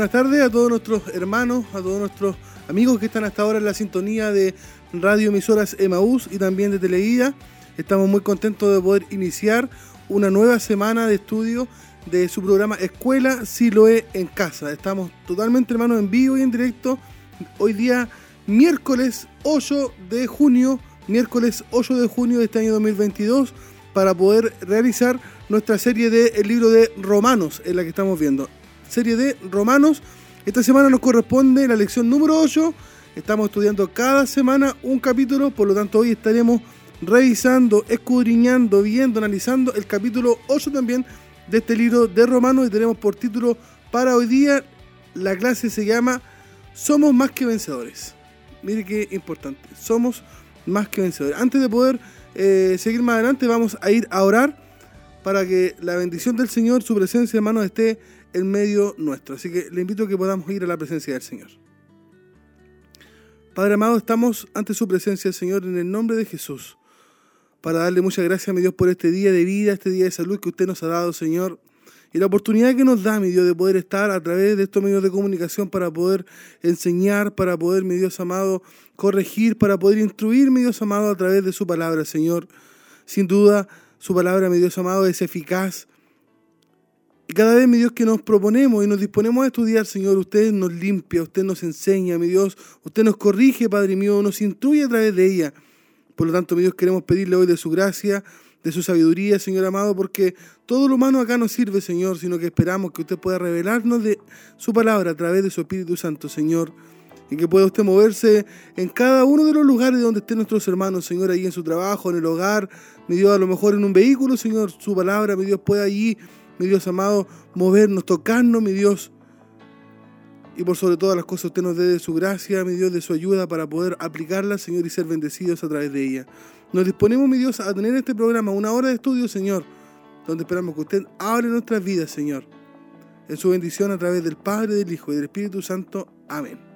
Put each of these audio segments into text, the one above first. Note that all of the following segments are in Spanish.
Buenas tardes a todos nuestros hermanos, a todos nuestros amigos que están hasta ahora en la sintonía de radio emisoras Emaús y también de Teleguía. Estamos muy contentos de poder iniciar una nueva semana de estudio de su programa Escuela Siloé en Casa. Estamos totalmente hermanos en vivo y en directo. Hoy día miércoles 8 de junio, miércoles 8 de junio de este año 2022 para poder realizar nuestra serie de el libro de Romanos en la que estamos viendo serie de Romanos. Esta semana nos corresponde la lección número 8. Estamos estudiando cada semana un capítulo, por lo tanto hoy estaremos revisando, escudriñando, viendo, analizando el capítulo 8 también de este libro de Romanos y tenemos por título para hoy día, la clase se llama Somos más que vencedores. Mire qué importante, somos más que vencedores. Antes de poder eh, seguir más adelante vamos a ir a orar para que la bendición del Señor, su presencia hermanos esté en medio nuestro. Así que le invito a que podamos ir a la presencia del Señor. Padre amado, estamos ante su presencia, Señor, en el nombre de Jesús, para darle muchas gracias a mi Dios por este día de vida, este día de salud que usted nos ha dado, Señor, y la oportunidad que nos da, mi Dios, de poder estar a través de estos medios de comunicación para poder enseñar, para poder, mi Dios amado, corregir, para poder instruir, mi Dios amado, a través de su palabra, Señor. Sin duda, su palabra, mi Dios amado, es eficaz, cada vez, mi Dios, que nos proponemos y nos disponemos a estudiar, Señor, usted nos limpia, usted nos enseña, mi Dios, usted nos corrige, Padre mío, nos instruye a través de ella. Por lo tanto, mi Dios, queremos pedirle hoy de su gracia, de su sabiduría, Señor amado, porque todo lo humano acá no sirve, Señor, sino que esperamos que usted pueda revelarnos de su palabra a través de su Espíritu Santo, Señor. Y que pueda usted moverse en cada uno de los lugares donde estén nuestros hermanos, Señor, ahí en su trabajo, en el hogar, mi Dios, a lo mejor en un vehículo, Señor, su palabra, mi Dios, pueda allí mi Dios amado, movernos, tocarnos, mi Dios. Y por sobre todas las cosas usted nos dé de su gracia, mi Dios, de su ayuda para poder aplicarla, Señor, y ser bendecidos a través de ella. Nos disponemos, mi Dios, a tener este programa, una hora de estudio, Señor, donde esperamos que usted abre nuestras vidas, Señor. En su bendición a través del Padre, del Hijo y del Espíritu Santo. Amén.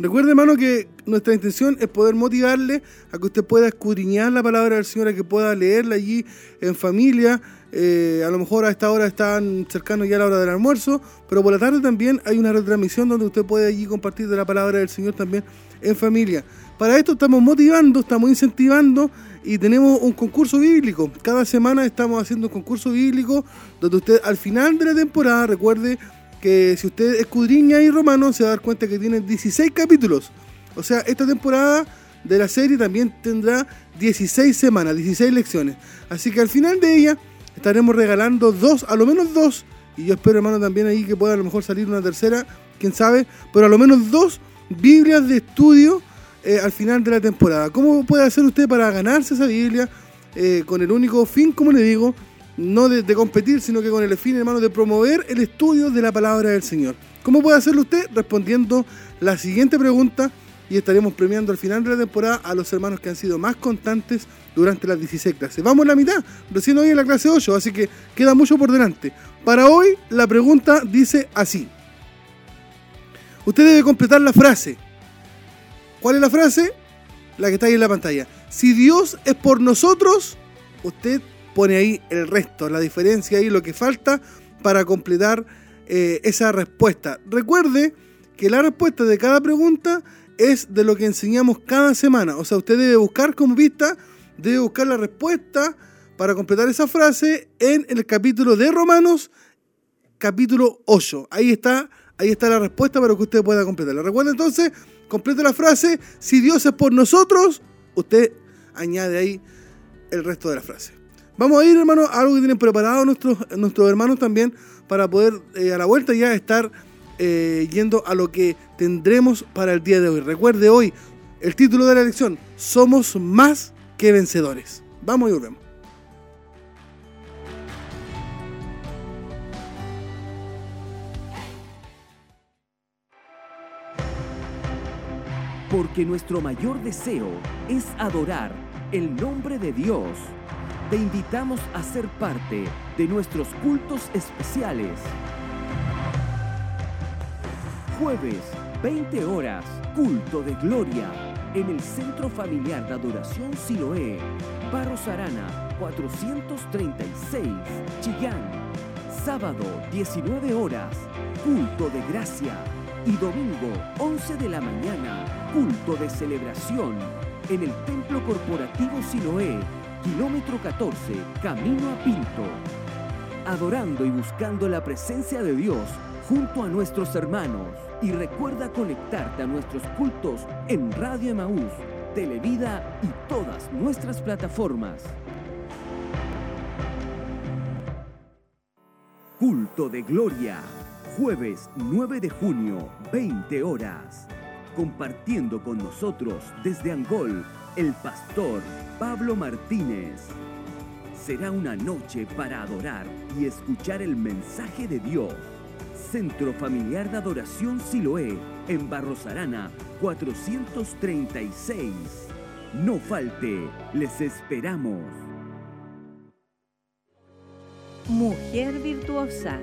Recuerde, hermano, que nuestra intención es poder motivarle a que usted pueda escudriñar la palabra del Señor, a que pueda leerla allí en familia. Eh, a lo mejor a esta hora están cercanos ya a la hora del almuerzo, pero por la tarde también hay una retransmisión donde usted puede allí compartir de la palabra del Señor también en familia. Para esto estamos motivando, estamos incentivando y tenemos un concurso bíblico. Cada semana estamos haciendo un concurso bíblico donde usted al final de la temporada, recuerde, que si usted escudriña y Romano se va a dar cuenta que tiene 16 capítulos. O sea, esta temporada de la serie también tendrá 16 semanas, 16 lecciones. Así que al final de ella estaremos regalando dos, a lo menos dos, y yo espero hermano también ahí que pueda a lo mejor salir una tercera, quién sabe, pero a lo menos dos Biblias de estudio eh, al final de la temporada. ¿Cómo puede hacer usted para ganarse esa Biblia eh, con el único fin, como le digo, no de, competir, sino que con el fin, hermano, de promover el estudio de la palabra del Señor. ¿Cómo puede hacerlo usted? Respondiendo la siguiente pregunta y estaremos premiando al final de la temporada a los hermanos que han sido más constantes durante las 16 clases. Vamos a la mitad, recién hoy en la clase 8, así que queda mucho por delante. Para hoy la pregunta dice así. Usted debe completar la frase. ¿Cuál es la frase? La que está ahí en la pantalla. Si Dios es por nosotros, usted pone ahí el resto, la diferencia ahí, lo que falta para completar eh, esa respuesta. Recuerde que la respuesta de cada pregunta es de lo que enseñamos cada semana. O sea, usted debe buscar como vista, debe buscar la respuesta para completar esa frase en el capítulo de Romanos, capítulo 8. Ahí está, ahí está la respuesta para que usted pueda completarla. Recuerde entonces, complete la frase, si Dios es por nosotros, usted añade ahí el resto de la frase. Vamos a ir, hermano, a algo que tienen preparado nuestros, nuestros hermanos también para poder eh, a la vuelta ya estar eh, yendo a lo que tendremos para el día de hoy. Recuerde hoy el título de la lección, Somos más que vencedores. Vamos y volvemos. Porque nuestro mayor deseo es adorar el nombre de Dios te invitamos a ser parte de nuestros cultos especiales. jueves, 20 horas, culto de gloria, en el Centro Familiar de Adoración Siloé, Barros Arana, 436, Chillán. Sábado, 19 horas, culto de gracia. Y domingo, 11 de la mañana, culto de celebración, en el Templo Corporativo Siloé, kilómetro 14, camino a Pinto. Adorando y buscando la presencia de Dios junto a nuestros hermanos. Y recuerda conectarte a nuestros cultos en Radio Emaús, Televida y todas nuestras plataformas. Culto de Gloria, jueves 9 de junio, 20 horas. Compartiendo con nosotros desde Angol, el pastor Pablo Martínez. Será una noche para adorar y escuchar el mensaje de Dios. Centro Familiar de Adoración Siloé, en Barros Arana, 436. No falte, les esperamos. Mujer Virtuosa,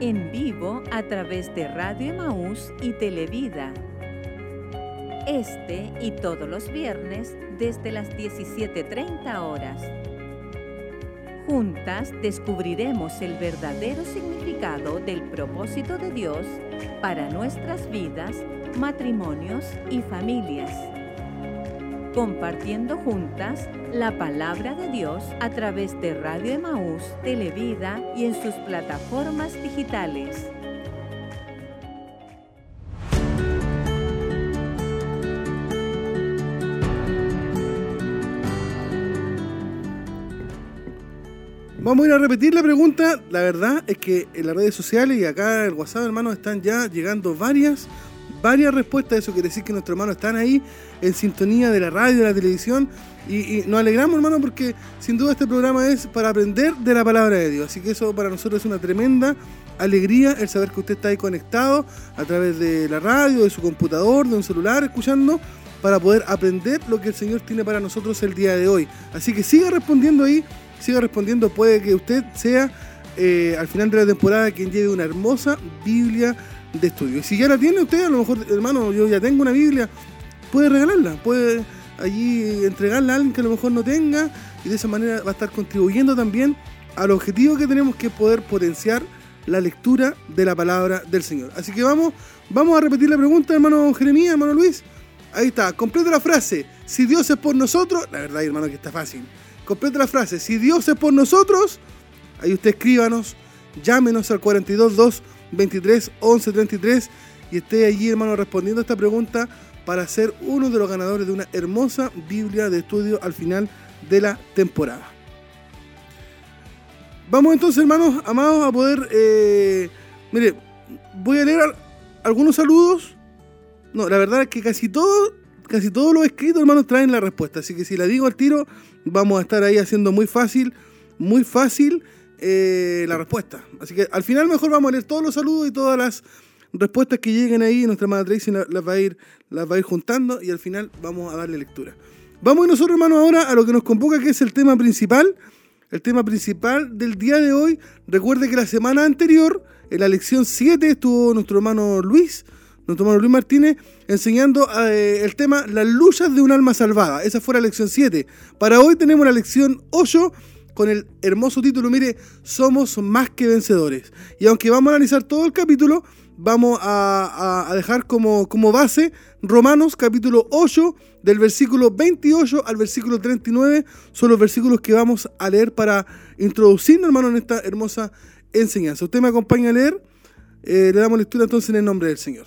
en vivo a través de Radio Emaús y Televida. Este y todos los viernes desde las 17.30 horas. Juntas descubriremos el verdadero significado del propósito de Dios para nuestras vidas, matrimonios y familias compartiendo juntas la palabra de Dios a través de Radio Emaús, Televida y en sus plataformas digitales. Vamos a ir a repetir la pregunta. La verdad es que en las redes sociales y acá en el WhatsApp, hermanos, están ya llegando varias varias respuestas. Eso quiere decir que nuestros hermanos están ahí en sintonía de la radio, de la televisión. Y, nos alegramos, hermano, porque sin duda este programa es para aprender de la palabra de Dios. Así que eso para nosotros es una tremenda alegría el saber que usted está ahí conectado a través de la radio, de su computador, de un celular, escuchando, para poder aprender lo que el Señor tiene para nosotros el día de hoy. Así que siga respondiendo ahí, siga respondiendo. Puede que usted sea eh, al final de la temporada quien lleve una hermosa Biblia de estudio. Y si ya la tiene usted, a lo mejor, hermano, yo ya tengo una Biblia, puede regalarla, puede allí entregarla a alguien que a lo mejor no tenga y de esa manera va a estar contribuyendo también al objetivo que tenemos que poder potenciar la lectura de la palabra del Señor. Así que vamos, vamos a repetir la pregunta, hermano Jeremías, hermano Luis. Ahí está, completa la frase. Si Dios es por nosotros, la verdad, hermano, que está fácil. Completa la frase. Si Dios es por nosotros, ahí usted escríbanos, llámenos al 422 23 11 33 y esté allí, hermano, respondiendo a esta pregunta para ser uno de los ganadores de una hermosa Biblia de estudio al final de la temporada. Vamos entonces, hermanos amados, a poder. Eh, mire, voy a leer algunos saludos. No, la verdad es que casi todo, casi todos los escritos, hermanos, traen la respuesta. Así que si la digo al tiro, vamos a estar ahí haciendo muy fácil, muy fácil eh, la respuesta. Así que al final mejor vamos a leer todos los saludos y todas las respuestas que lleguen ahí. Nuestra hermana Tracy las va a ir, las va a ir juntando y al final vamos a darle lectura. Vamos nosotros, hermanos, ahora a lo que nos convoca, que es el tema principal. El tema principal del día de hoy. Recuerde que la semana anterior, en la lección 7, estuvo nuestro hermano Luis, nuestro hermano Luis Martínez, enseñando eh, el tema Las luchas de un alma salvada. Esa fue la lección 7. Para hoy tenemos la lección 8 con el hermoso título, mire, somos más que vencedores. Y aunque vamos a analizar todo el capítulo, vamos a, dejar como, como, base Romanos capítulo 8, del versículo 28 al versículo 39, son los versículos que vamos a leer para introducirnos, hermano, en esta hermosa enseñanza. Usted me acompaña a leer, eh, le damos lectura entonces en el nombre del Señor.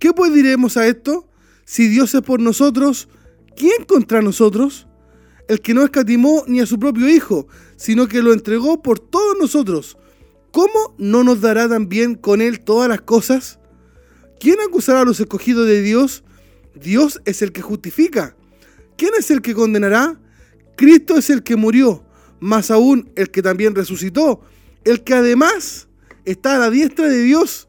¿Qué pues diremos a esto? Si Dios es por nosotros, ¿quién contra nosotros? el que no escatimó ni a su propio Hijo, sino que lo entregó por todos nosotros, ¿cómo no nos dará también con Él todas las cosas? ¿Quién acusará a los escogidos de Dios? Dios es el que justifica. ¿Quién es el que condenará? Cristo es el que murió, más aún el que también resucitó, el que además está a la diestra de Dios,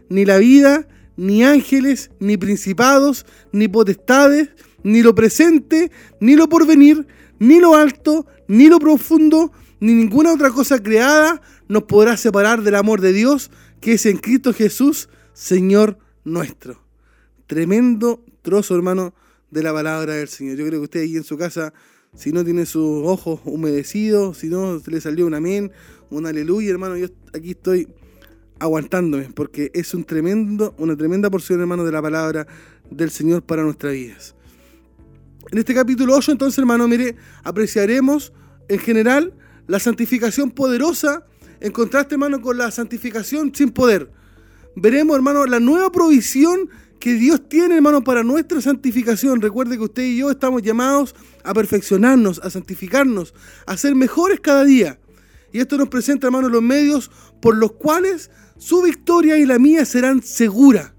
ni la vida, ni ángeles, ni principados, ni potestades, ni lo presente, ni lo porvenir, ni lo alto, ni lo profundo, ni ninguna otra cosa creada nos podrá separar del amor de Dios que es en Cristo Jesús, Señor nuestro. Tremendo trozo, hermano, de la palabra del Señor. Yo creo que usted ahí en su casa, si no tiene sus ojos humedecidos, si no le salió un amén, un aleluya, hermano, yo aquí estoy aguantándome, porque es un tremendo, una tremenda porción, hermano, de la palabra del Señor para nuestras vidas. En este capítulo 8, entonces, hermano, mire, apreciaremos en general la santificación poderosa en contraste, hermano, con la santificación sin poder. Veremos, hermano, la nueva provisión que Dios tiene, hermano, para nuestra santificación. Recuerde que usted y yo estamos llamados a perfeccionarnos, a santificarnos, a ser mejores cada día. Y esto nos presenta, hermano, los medios por los cuales su victoria y la mía serán seguras.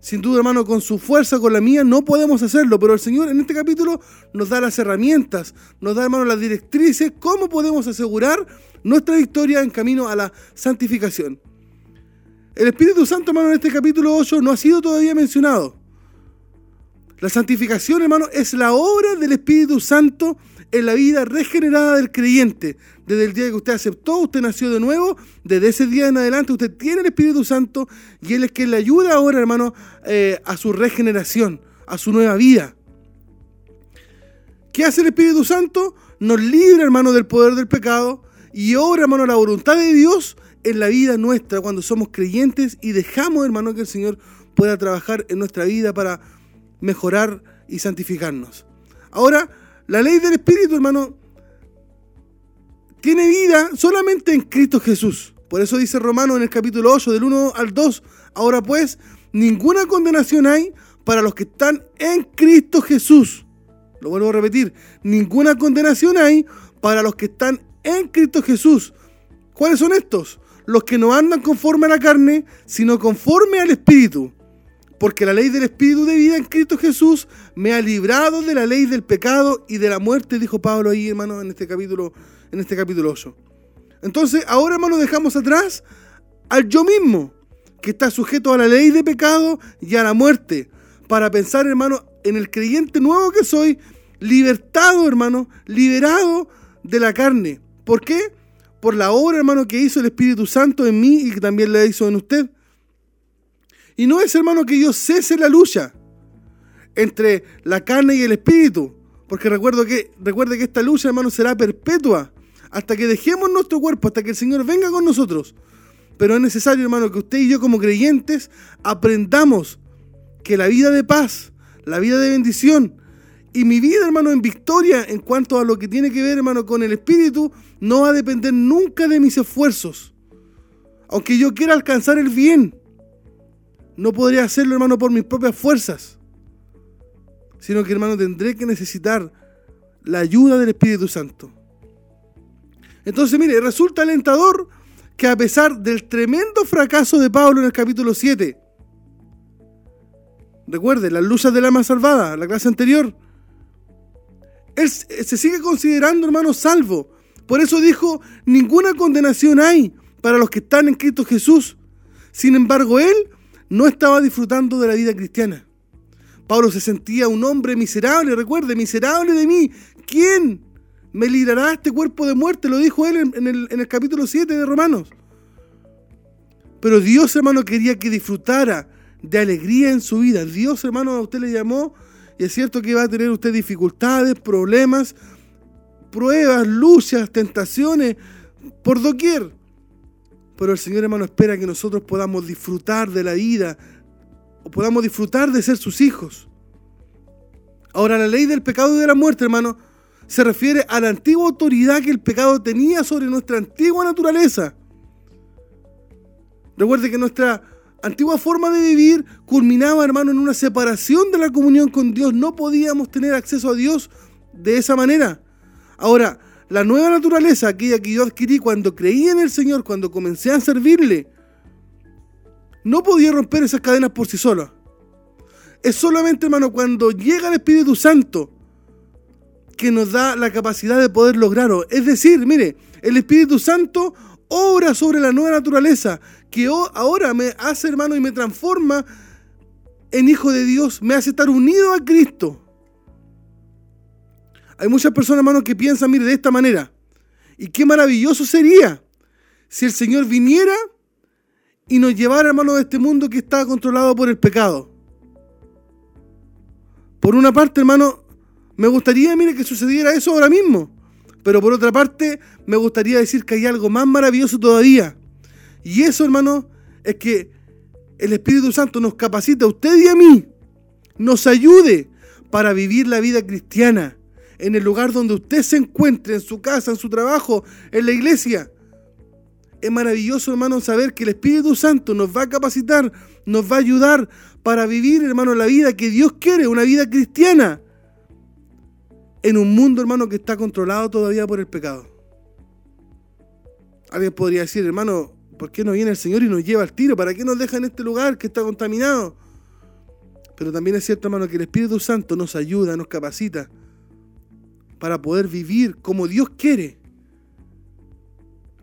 Sin duda, hermano, con su fuerza, con la mía, no podemos hacerlo, pero el Señor en este capítulo nos da las herramientas, nos da, hermano, las directrices, cómo podemos asegurar nuestra victoria en camino a la santificación. El Espíritu Santo, hermano, en este capítulo 8 no ha sido todavía mencionado. La santificación, hermano, es la obra del Espíritu Santo en la vida regenerada del creyente. Desde el día que usted aceptó, usted nació de nuevo, desde ese día en adelante usted tiene el Espíritu Santo y Él es quien le ayuda ahora, hermano, eh, a su regeneración, a su nueva vida. ¿Qué hace el Espíritu Santo? Nos libra, hermano, del poder del pecado, y obra, hermano, la voluntad de Dios en la vida nuestra cuando somos creyentes y dejamos, hermano, que el Señor pueda trabajar en nuestra vida para mejorar y santificarnos. Ahora, la ley del Espíritu, hermano, tiene vida solamente en Cristo Jesús. Por eso dice Romano en el capítulo 8, del 1 al 2, ahora pues, ninguna condenación hay para los que están en Cristo Jesús. Lo vuelvo a repetir, ninguna condenación hay para los que están en Cristo Jesús. ¿Cuáles son estos? Los que no andan conforme a la carne, sino conforme al Espíritu. Porque la ley del Espíritu de vida en Cristo Jesús me ha librado de la ley del pecado y de la muerte, dijo Pablo ahí, hermano, en este capítulo, en este capítulo 8. Entonces, ahora, hermano, dejamos atrás al yo mismo, que está sujeto a la ley de pecado y a la muerte, para pensar, hermano, en el creyente nuevo que soy, libertado, hermano, liberado de la carne. ¿Por qué? Por la obra, hermano, que hizo el Espíritu Santo en mí y que también la hizo en usted. Y no es, hermano, que yo cese la lucha entre la carne y el Espíritu. Porque recuerdo que, recuerde que esta lucha, hermano, será perpetua hasta que dejemos nuestro cuerpo, hasta que el Señor venga con nosotros. Pero es necesario, hermano, que usted y yo como creyentes aprendamos que la vida de paz, la vida de bendición, y mi vida, hermano, en victoria en cuanto a lo que tiene que ver, hermano, con el Espíritu, no va a depender nunca de mis esfuerzos. Aunque yo quiera alcanzar el bien, no podría hacerlo, hermano, por mis propias fuerzas. Sino que, hermano, tendré que necesitar la ayuda del Espíritu Santo. Entonces, mire, resulta alentador que a pesar del tremendo fracaso de Pablo en el capítulo 7, recuerde, las luchas del alma salvada, la clase anterior, él se sigue considerando, hermano, salvo. Por eso dijo, ninguna condenación hay para los que están en Cristo Jesús. Sin embargo, él no estaba disfrutando de la vida cristiana. Pablo se sentía un hombre miserable, recuerde, miserable de mí. ¿Quién me librará este cuerpo de muerte? Lo dijo él en, el, capítulo 7 de Romanos. Pero Dios, hermano, quería que disfrutara de alegría en su vida. Dios, hermano, a usted le llamó y es cierto que va a tener usted dificultades, problemas, pruebas, luchas, tentaciones, por doquier. Pero el Señor hermano espera que nosotros podamos disfrutar de la vida o podamos disfrutar de ser sus hijos. Ahora, la ley del pecado y de la muerte, hermano, se refiere a la antigua autoridad que el pecado tenía sobre nuestra antigua naturaleza. Recuerde que nuestra antigua forma de vivir culminaba, hermano, en una separación de la comunión con Dios. No podíamos tener acceso a Dios de esa manera. Ahora, la nueva naturaleza, aquella que yo adquirí cuando creí en el Señor, cuando comencé a servirle, no podía romper esas cadenas por sí sola. Es solamente, hermano, cuando llega el Espíritu Santo que nos da la capacidad de poder lograrlo. Es decir, mire, el Espíritu Santo obra sobre la nueva naturaleza, que ahora me hace, hermano, y me transforma en hijo de Dios, me hace estar unido a Cristo. Hay muchas personas, hermano, que piensan, mire, de esta manera. Y qué maravilloso sería si el Señor viniera y nos llevara, hermano, de este mundo que está controlado por el pecado. Por una parte, hermano, me gustaría, mire, que sucediera eso ahora mismo. Pero por otra parte, me gustaría decir que hay algo más maravilloso todavía. Y eso, hermano, es que el Espíritu Santo nos capacita a usted y a mí, nos ayude para vivir la vida cristiana en el lugar donde usted se encuentre, en su casa, en su trabajo, en la iglesia. Es maravilloso, hermano, saber que el Espíritu Santo nos va a capacitar, nos va a ayudar para vivir, hermano, la vida que Dios quiere, una vida cristiana, en un mundo, hermano, que está controlado todavía por el pecado. Alguien podría decir, hermano, ¿por qué no viene el Señor y nos lleva al tiro? ¿Para qué nos deja en este lugar que está contaminado? Pero también es cierto, hermano, que el Espíritu Santo nos ayuda, nos capacita para poder vivir como Dios quiere.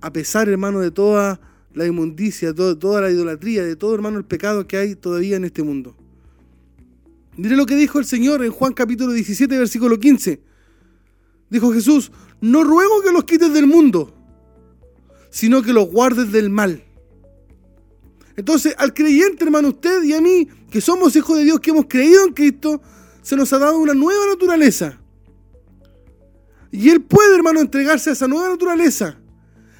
A pesar, hermano, de toda la inmundicia, de toda la idolatría, de todo, hermano, el pecado que hay todavía en este mundo. Mire lo que dijo el Señor en Juan capítulo 17, versículo 15. Dijo Jesús, no ruego que los quites del mundo, sino que los guardes del mal. Entonces, al creyente, hermano, usted y a mí, que somos hijos de Dios, que hemos creído en Cristo, se nos ha dado una nueva naturaleza. Y Él puede, hermano, entregarse a esa nueva naturaleza.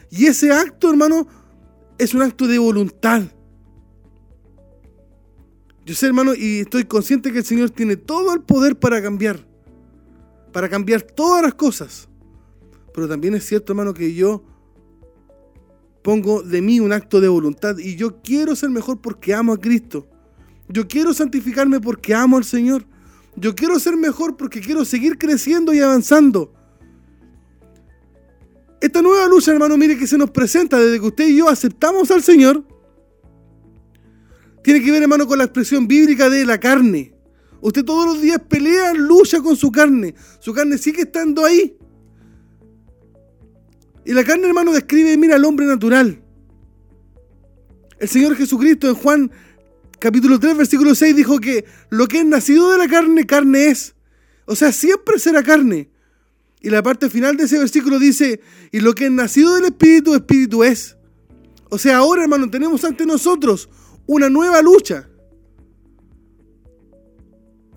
Y ese acto, hermano, es un acto de voluntad. Yo sé, hermano, y estoy consciente que el Señor tiene todo el poder para cambiar. Para cambiar todas las cosas. Pero también es cierto, hermano, que yo pongo de mí un acto de voluntad. Y yo quiero ser mejor porque amo a Cristo. Yo quiero santificarme porque amo al Señor. Yo quiero ser mejor porque quiero seguir creciendo y avanzando. Esta nueva lucha, hermano, mire que se nos presenta desde que usted y yo aceptamos al Señor. Tiene que ver, hermano, con la expresión bíblica de la carne. Usted todos los días pelea, lucha con su carne. Su carne sigue estando ahí. Y la carne, hermano, describe, mira, al hombre natural. El Señor Jesucristo en Juan capítulo 3, versículo 6 dijo que lo que es nacido de la carne, carne es. O sea, siempre será carne. Y la parte final de ese versículo dice, y lo que es nacido del Espíritu, Espíritu es. O sea, ahora, hermano, tenemos ante nosotros una nueva lucha.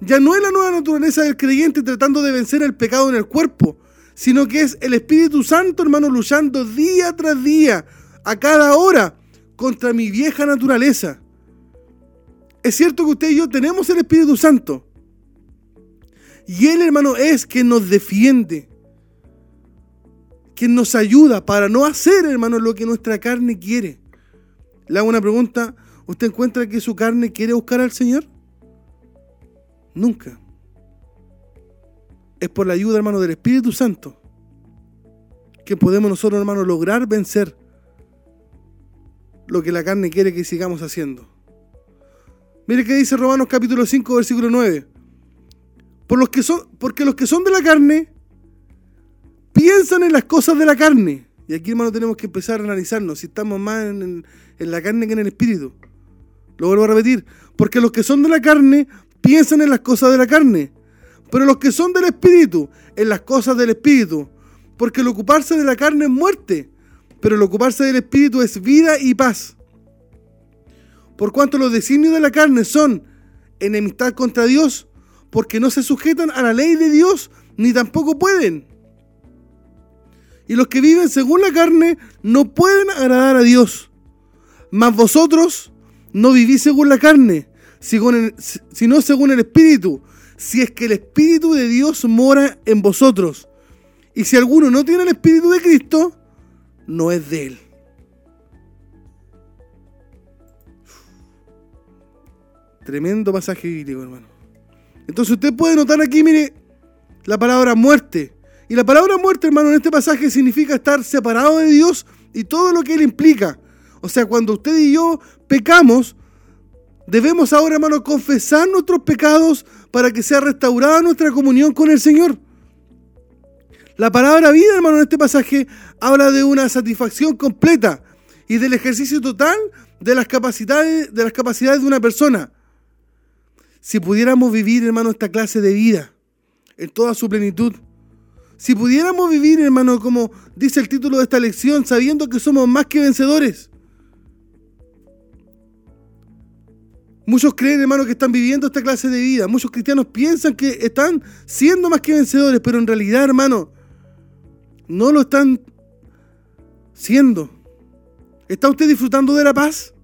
Ya no es la nueva naturaleza del creyente tratando de vencer el pecado en el cuerpo, sino que es el Espíritu Santo, hermano, luchando día tras día, a cada hora, contra mi vieja naturaleza. Es cierto que usted y yo tenemos el Espíritu Santo. Y Él, hermano, es quien nos defiende quien nos ayuda para no hacer, hermano, lo que nuestra carne quiere. Le hago una pregunta, ¿usted encuentra que su carne quiere buscar al Señor? Nunca. Es por la ayuda, hermano, del Espíritu Santo que podemos nosotros, hermano, lograr vencer lo que la carne quiere que sigamos haciendo. Mire qué dice Romanos capítulo 5, versículo 9. Por los que son, porque los que son de la carne piensan en las cosas de la carne. Y aquí, hermano, tenemos que empezar a analizarnos si estamos más en, la carne que en el espíritu. Lo vuelvo a repetir. Porque los que son de la carne piensan en las cosas de la carne. Pero los que son del espíritu, en las cosas del espíritu. Porque el ocuparse de la carne es muerte. Pero el ocuparse del espíritu es vida y paz. Por cuanto los designios de la carne son enemistad contra Dios, porque no se sujetan a la ley de Dios, ni tampoco pueden y los que viven según la carne no pueden agradar a Dios. Mas vosotros no vivís según la carne, sino según el Espíritu, si es que el Espíritu de Dios mora en vosotros. Y si alguno no tiene el Espíritu de Cristo, no es de él. Tremendo pasaje bíblico, hermano. Entonces usted puede notar aquí, mire, la palabra muerte. Y la palabra muerte, hermano, en este pasaje significa estar separado de Dios y todo lo que Él implica. O sea, cuando usted y yo pecamos, debemos ahora, hermano, confesar nuestros pecados para que sea restaurada nuestra comunión con el Señor. La palabra vida, hermano, en este pasaje habla de una satisfacción completa y del ejercicio total de las capacidades de, las capacidades de una persona. Si pudiéramos vivir, hermano, esta clase de vida en toda su plenitud, si pudiéramos vivir, hermano, como dice el título de esta lección, sabiendo que somos más que vencedores, Muchos creen, hermano, que están viviendo esta clase de vida. Muchos cristianos piensan que están siendo más que vencedores, pero en realidad, hermano, no lo están siendo. ¿Está usted disfrutando de la paz?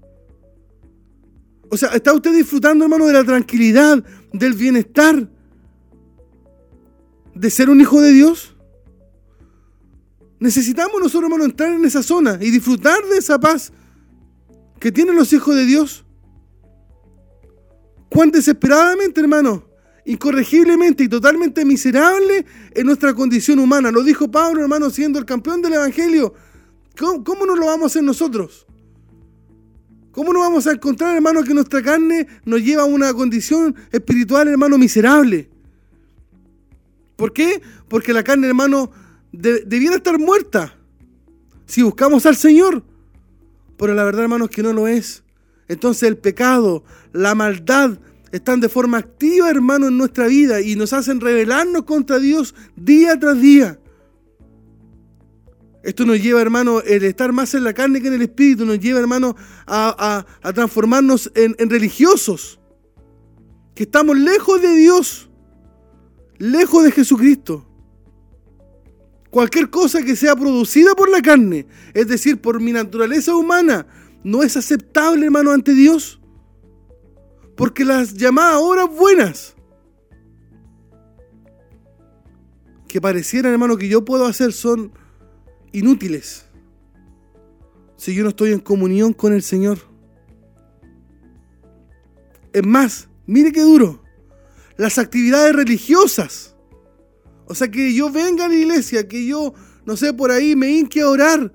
O sea, ¿está usted disfrutando, hermano, de la tranquilidad, del bienestar, de ser un hijo de Dios? Necesitamos nosotros, hermano, entrar en esa zona y disfrutar de esa paz que tienen los hijos de Dios. Cuán desesperadamente, hermano, incorregiblemente y totalmente miserable en nuestra condición humana. Lo dijo Pablo, hermano, siendo el campeón del Evangelio. ¿Cómo, no lo vamos a hacer nosotros? ¿Cómo no vamos a encontrar, hermano, que nuestra carne nos lleva a una condición espiritual, hermano, miserable? ¿Por qué? Porque la carne, hermano, debiera estar muerta si buscamos al Señor. Pero la verdad, hermano, es que no lo es. Entonces el pecado, la maldad, están de forma activa, hermano, en nuestra vida y nos hacen rebelarnos contra Dios día tras día. Esto nos lleva, hermano, el estar más en la carne que en el espíritu, nos lleva, hermano, a, transformarnos en, en religiosos, que estamos lejos de Dios, lejos de Jesucristo. Cualquier cosa que sea producida por la carne, es decir, por mi naturaleza humana, no es aceptable, hermano, ante Dios. Porque las llamadas horas buenas que parecieran, hermano, que yo puedo hacer son inútiles si yo no estoy en comunión con el Señor. Es más, mire qué duro. Las actividades religiosas. O sea, que yo venga a la iglesia, que yo, no sé, por ahí me hinque a orar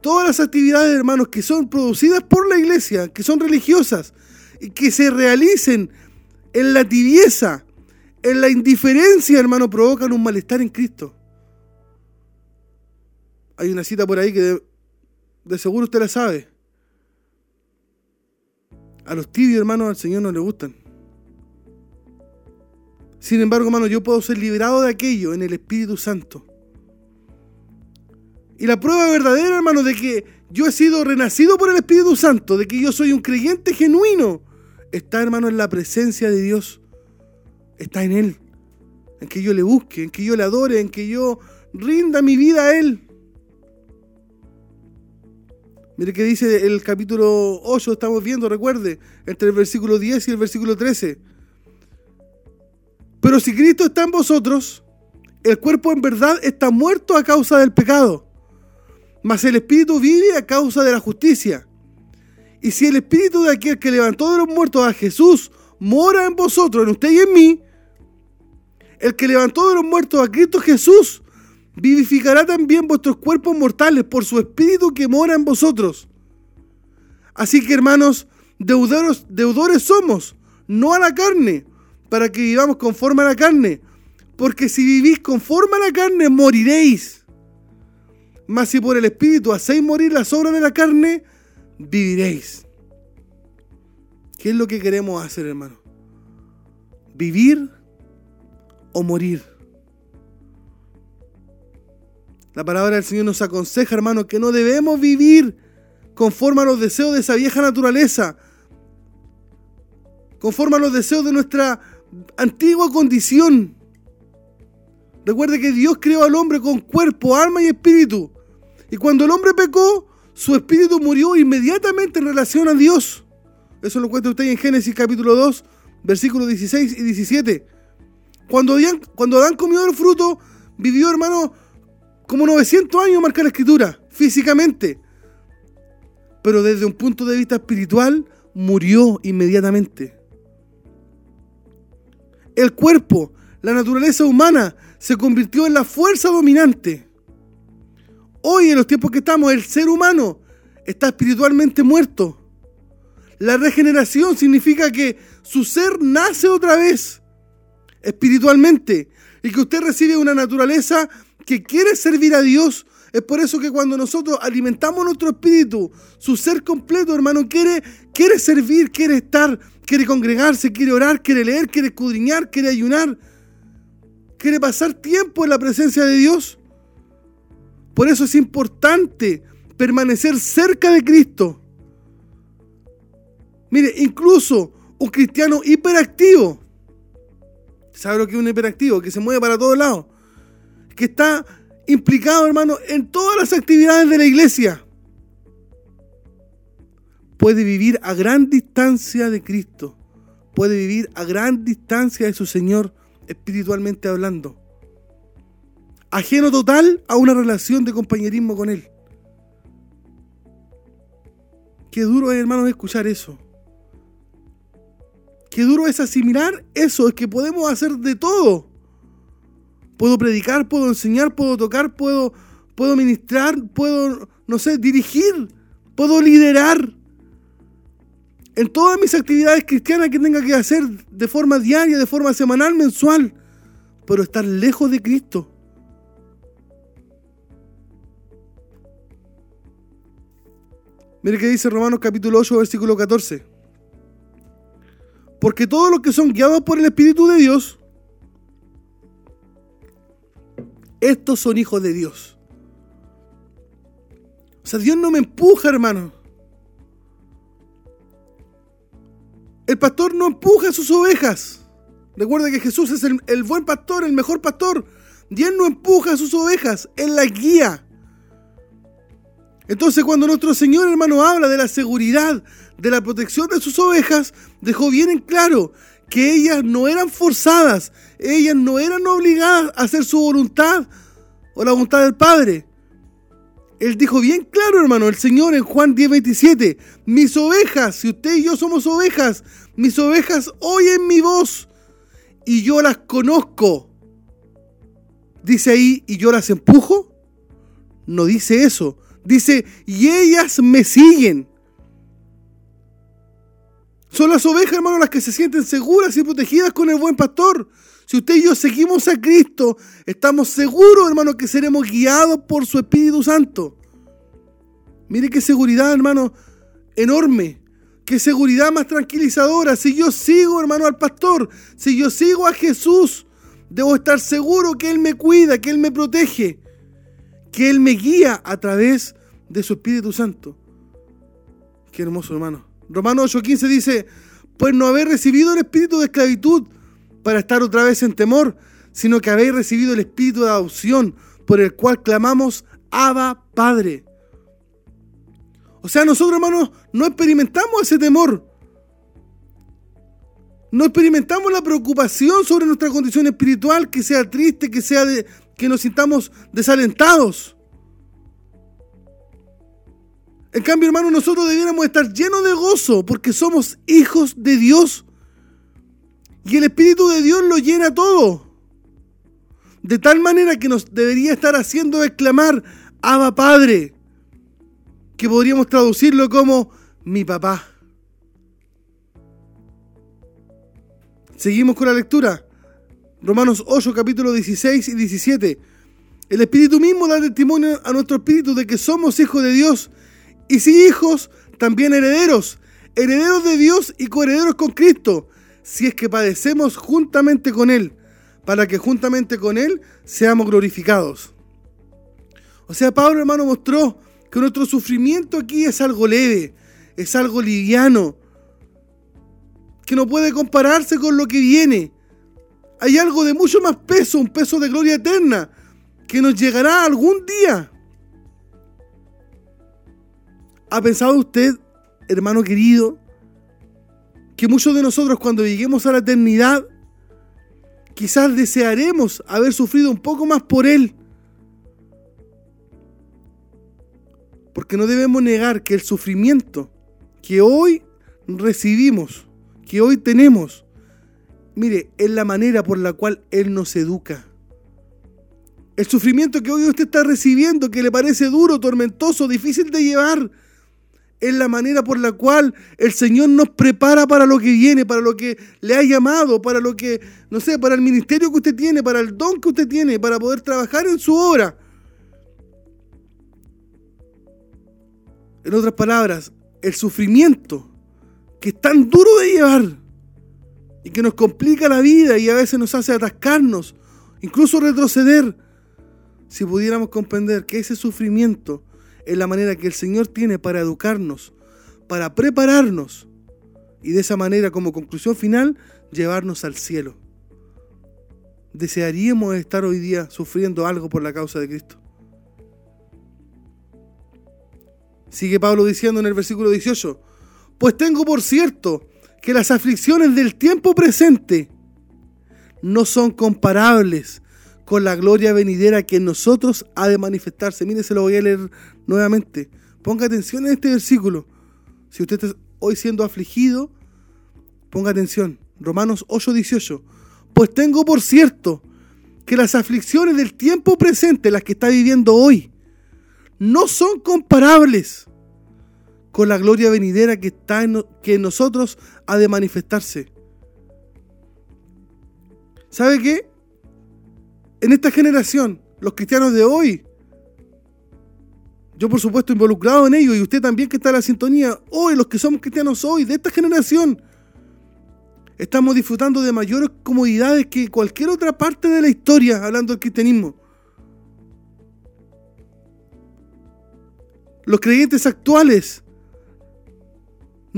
todas las actividades, hermanos, que son producidas por la iglesia, que son religiosas, y que se realicen en la tibieza, en la indiferencia, hermano, provocan un malestar en Cristo. Hay una cita por ahí que de, seguro usted la sabe. A los tibios, hermanos, al Señor no le gustan. Sin embargo, hermano, yo puedo ser liberado de aquello en el Espíritu Santo. Y la prueba verdadera, hermano, de que yo he sido renacido por el Espíritu Santo, de que yo soy un creyente genuino, está, hermano, en la presencia de Dios. Está en Él. En que yo le busque, en que yo le adore, en que yo rinda mi vida a Él. Mire que dice el capítulo 8, estamos viendo, recuerde, entre el versículo 10 y el versículo 13. Pero si Cristo está en vosotros, el cuerpo en verdad está muerto a causa del pecado mas el Espíritu vive a causa de la justicia. Y si el Espíritu de aquel que levantó de los muertos a Jesús mora en vosotros, en usted y en mí, el que levantó de los muertos a Cristo Jesús vivificará también vuestros cuerpos mortales por su Espíritu que mora en vosotros. Así que hermanos, deudores, deudores somos, no a la carne, para que vivamos conforme a la carne. Porque si vivís conforme a la carne, moriréis. Mas si por el Espíritu hacéis morir las obras de la carne, viviréis. ¿Qué es lo que queremos hacer, hermano? ¿Vivir o morir? La palabra del Señor nos aconseja, hermano, que no debemos vivir conforme a los deseos de esa vieja naturaleza, conforme a los deseos de nuestra antigua condición. Recuerde que Dios creó al hombre con cuerpo, alma y espíritu. Y cuando el hombre pecó, su espíritu murió inmediatamente en relación a Dios. Eso lo cuenta usted en Génesis capítulo 2, versículos 16 y 17. Cuando Adán, cuando Adán comió el fruto, vivió, hermano, como 900 años, marca la escritura, físicamente. Pero desde un punto de vista espiritual, murió inmediatamente. El cuerpo, la naturaleza humana, se convirtió en la fuerza dominante. Hoy, en los tiempos que estamos, el ser humano está espiritualmente muerto. La regeneración significa que su ser nace otra vez espiritualmente y que usted recibe una naturaleza que quiere servir a Dios. Es por eso que cuando nosotros alimentamos nuestro espíritu, su ser completo, hermano, quiere, quiere servir, quiere estar, quiere congregarse, quiere orar, quiere leer, quiere escudriñar, quiere ayunar, quiere pasar tiempo en la presencia de Dios. Por eso es importante permanecer cerca de Cristo. Mire, incluso un cristiano hiperactivo, ¿sabe lo que es un hiperactivo? Que se mueve para todos lados, que está implicado, hermano, en todas las actividades de la iglesia, puede vivir a gran distancia de Cristo, puede vivir a gran distancia de su Señor espiritualmente hablando, ajeno total a una relación de compañerismo con Él. Qué duro es, hermano, escuchar eso. Qué duro es asimilar eso, es que podemos hacer de todo. Puedo predicar, puedo enseñar, puedo tocar, puedo, puedo ministrar, puedo, no sé, dirigir, puedo liderar. En todas mis actividades cristianas que tenga que hacer de forma diaria, de forma semanal, mensual, pero estar lejos de Cristo. Mire que dice Romanos capítulo 8, versículo 14. Porque todos los que son guiados por el Espíritu de Dios, estos son hijos de Dios. O sea, Dios no me empuja, hermano. El pastor no empuja a sus ovejas. Recuerda que Jesús es el, el, buen pastor, el mejor pastor. Dios no empuja a sus ovejas, Él las guía. Entonces cuando nuestro Señor hermano habla de la seguridad, de la protección de sus ovejas, dejó bien en claro que ellas no eran forzadas, ellas no eran obligadas a hacer su voluntad o la voluntad del Padre. Él dijo bien claro, hermano, el Señor en Juan 10:27, mis ovejas, si usted y yo somos ovejas, mis ovejas oyen mi voz y yo las conozco. Dice ahí, ¿y yo las empujo? No dice eso. Dice, y ellas me siguen. Son las ovejas, hermano, las que se sienten seguras y protegidas con el buen pastor. Si usted y yo seguimos a Cristo, estamos seguros, hermano, que seremos guiados por su Espíritu Santo. Mire qué seguridad, hermano, enorme. Qué seguridad más tranquilizadora. Si yo sigo, hermano, al pastor, si yo sigo a Jesús, debo estar seguro que Él me cuida, que Él me protege, que Él me guía a través de su Espíritu Santo. Qué hermoso, hermano. Romanos 8:15 dice, pues no habéis recibido el espíritu de esclavitud para estar otra vez en temor, sino que habéis recibido el espíritu de adopción por el cual clamamos, Abba Padre. O sea, nosotros, hermanos, no experimentamos ese temor. No experimentamos la preocupación sobre nuestra condición espiritual, que sea triste, que sea de, que nos sintamos desalentados. En cambio, hermano, nosotros debiéramos estar llenos de gozo porque somos hijos de Dios. Y el Espíritu de Dios lo llena todo. De tal manera que nos debería estar haciendo exclamar, Abba Padre. Que podríamos traducirlo como mi papá. Seguimos con la lectura. Romanos 8, capítulo 16 y 17. El Espíritu mismo da testimonio a nuestro Espíritu de que somos hijos de Dios y si hijos, también herederos, herederos de Dios y coherederos con Cristo, si es que padecemos juntamente con Él, para que juntamente con Él seamos glorificados. O sea, Pablo hermano mostró que nuestro sufrimiento aquí es algo leve, es algo liviano, que no puede compararse con lo que viene. Hay algo de mucho más peso, un peso de gloria eterna, que nos llegará algún día. ¿Ha pensado usted, hermano querido, que muchos de nosotros cuando lleguemos a la eternidad, quizás desearemos haber sufrido un poco más por Él? Porque no debemos negar que el sufrimiento que hoy recibimos, que hoy tenemos, mire, es la manera por la cual Él nos educa. El sufrimiento que hoy usted está recibiendo, que le parece duro, tormentoso, difícil de llevar, es la manera por la cual el Señor nos prepara para lo que viene, para lo que le ha llamado, para lo que, no sé, para el ministerio que usted tiene, para el don que usted tiene, para poder trabajar en su obra. En otras palabras, el sufrimiento que es tan duro de llevar y que nos complica la vida y a veces nos hace atascarnos, incluso retroceder, si pudiéramos comprender que ese sufrimiento es la manera que el Señor tiene para educarnos, para prepararnos y de esa manera como conclusión final llevarnos al cielo. ¿Desearíamos estar hoy día sufriendo algo por la causa de Cristo? Sigue Pablo diciendo en el versículo 18, pues tengo por cierto que las aflicciones del tiempo presente no son comparables con la gloria venidera que en nosotros ha de manifestarse. Mire, se lo voy a leer nuevamente. Ponga atención en este versículo. Si usted está hoy siendo afligido, ponga atención. Romanos 8, 18. Pues tengo por cierto que las aflicciones del tiempo presente, las que está viviendo hoy, no son comparables con la gloria venidera que está en, que en nosotros ha de manifestarse. ¿Sabe qué? En esta generación, los cristianos de hoy, yo por supuesto involucrado en ello y usted también que está en la sintonía, hoy los que somos cristianos hoy, de esta generación, estamos disfrutando de mayores comodidades que cualquier otra parte de la historia hablando del cristianismo. Los creyentes actuales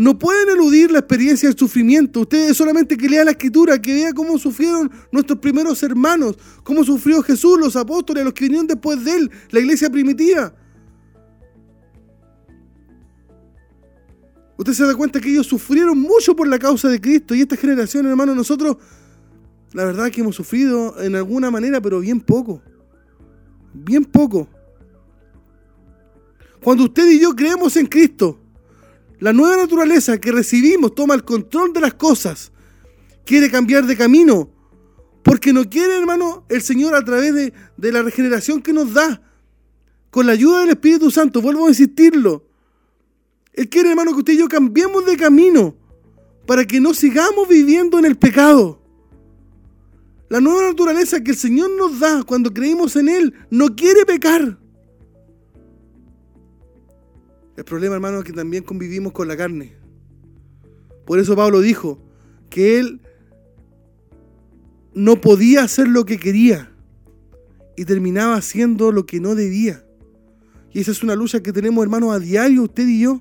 no pueden eludir la experiencia del sufrimiento. Ustedes solamente que lea la escritura, que vea cómo sufrieron nuestros primeros hermanos, cómo sufrió Jesús, los apóstoles, los que vinieron después de él, la iglesia primitiva. Usted se da cuenta que ellos sufrieron mucho por la causa de Cristo y esta generación, hermano, nosotros, la verdad que hemos sufrido en alguna manera, pero bien poco. Bien poco. Cuando usted y yo creemos en Cristo, la nueva naturaleza que recibimos toma el control de las cosas, quiere cambiar de camino, porque no quiere, hermano, el Señor a través de, de la regeneración que nos da, con la ayuda del Espíritu Santo, vuelvo a insistirlo. Él quiere, hermano, que usted y yo cambiemos de camino para que no sigamos viviendo en el pecado. La nueva naturaleza que el Señor nos da cuando creímos en Él no quiere pecar. El problema, hermano, es que también convivimos con la carne. Por eso Pablo dijo que él no podía hacer lo que quería y terminaba haciendo lo que no debía. Y esa es una lucha que tenemos, hermanos, a diario, usted y yo.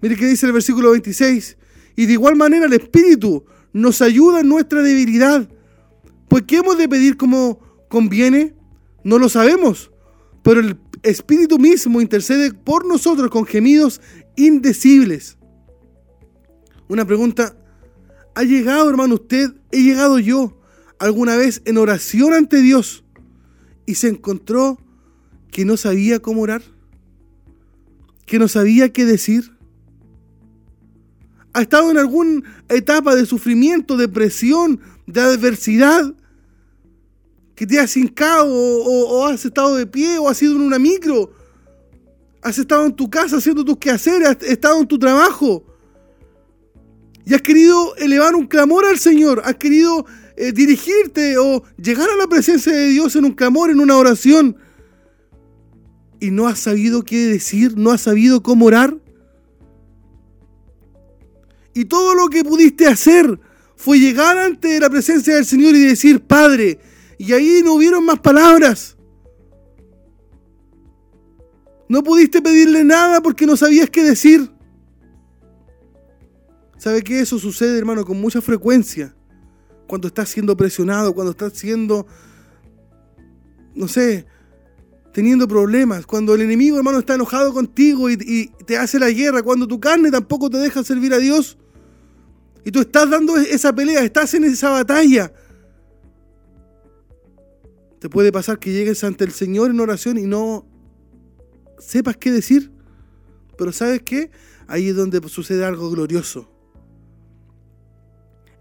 Mire qué dice el versículo 26. Y de igual manera el Espíritu nos ayuda en nuestra debilidad. Pues ¿qué hemos de pedir como conviene? No lo sabemos. Pero el Espíritu mismo intercede por nosotros con gemidos indecibles. Una pregunta, ¿ha llegado hermano usted, he llegado yo alguna vez en oración ante Dios y se encontró que no sabía cómo orar? ¿Que no sabía qué decir? ¿Ha estado en alguna etapa de sufrimiento, depresión, de adversidad? Que te has hincado o, has estado de pie o has ido en una micro. Has estado en tu casa haciendo tus quehaceres, has estado en tu trabajo. Y has querido elevar un clamor al Señor, has querido eh, dirigirte o llegar a la presencia de Dios en un clamor, en una oración. Y no has sabido qué decir, no has sabido cómo orar. Y todo lo que pudiste hacer fue llegar ante la presencia del Señor y decir, Padre, y ahí no hubieron más palabras. No pudiste pedirle nada porque no sabías qué decir. ¿Sabe que eso sucede, hermano, con mucha frecuencia? Cuando estás siendo presionado, cuando estás siendo, no sé, teniendo problemas, cuando el enemigo, hermano, está enojado contigo y, y, te hace la guerra, cuando tu carne tampoco te deja servir a Dios, y tú estás dando esa pelea, estás en esa batalla, te puede pasar que llegues ante el Señor en oración y no sepas qué decir. Pero ¿sabes qué? Ahí es donde sucede algo glorioso.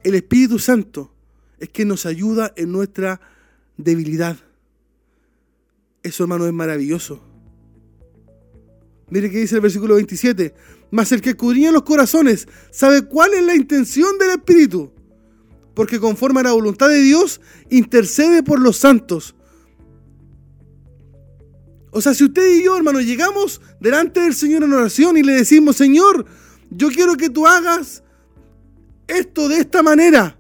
El Espíritu Santo es que nos ayuda en nuestra debilidad. Eso, hermano, es maravilloso. Mire que dice el versículo 27. Mas el que escudriña los corazones sabe cuál es la intención del Espíritu. Porque conforme a la voluntad de Dios, intercede por los santos. O sea, si usted y yo, hermano, llegamos delante del Señor en oración y le decimos, Señor, yo quiero que tú hagas esto de esta manera.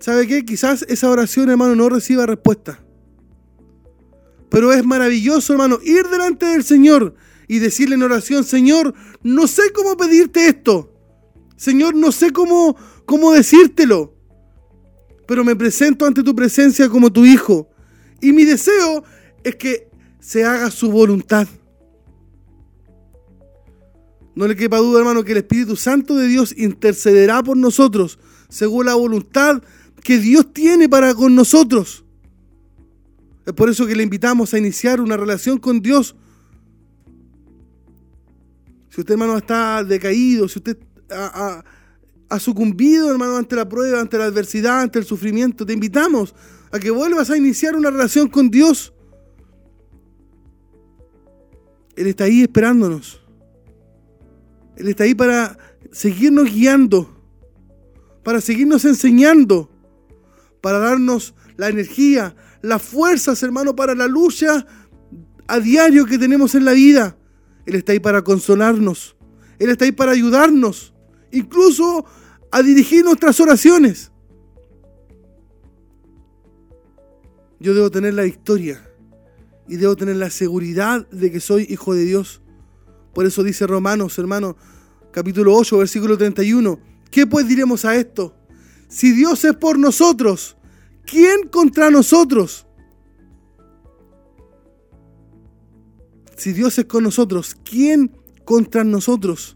¿Sabe qué? Quizás esa oración, hermano, no reciba respuesta. Pero es maravilloso, hermano, ir delante del Señor y decirle en oración, Señor, no sé cómo pedirte esto. Señor, no sé cómo, cómo decírtelo. Pero me presento ante tu presencia como tu hijo. Y mi deseo es que se haga su voluntad. No le quepa duda, hermano, que el Espíritu Santo de Dios intercederá por nosotros según la voluntad que Dios tiene para con nosotros. Es por eso que le invitamos a iniciar una relación con Dios. Si usted, hermano, está decaído, si usted ha, sucumbido, hermano, ante la prueba, ante la adversidad, ante el sufrimiento, te invitamos a que vuelvas a iniciar una relación con Dios. Él está ahí esperándonos. Él está ahí para seguirnos guiando, para seguirnos enseñando, para darnos la energía, las fuerzas, hermano, para la lucha a diario que tenemos en la vida. Él está ahí para consolarnos. Él está ahí para ayudarnos, incluso a dirigir nuestras oraciones. Yo debo tener la victoria y debo tener la seguridad de que soy hijo de Dios. Por eso dice Romanos, hermano, capítulo 8, versículo 31. ¿Qué pues diremos a esto? Si Dios es por nosotros, ¿quién contra nosotros? Si Dios es con nosotros, ¿quién contra nosotros?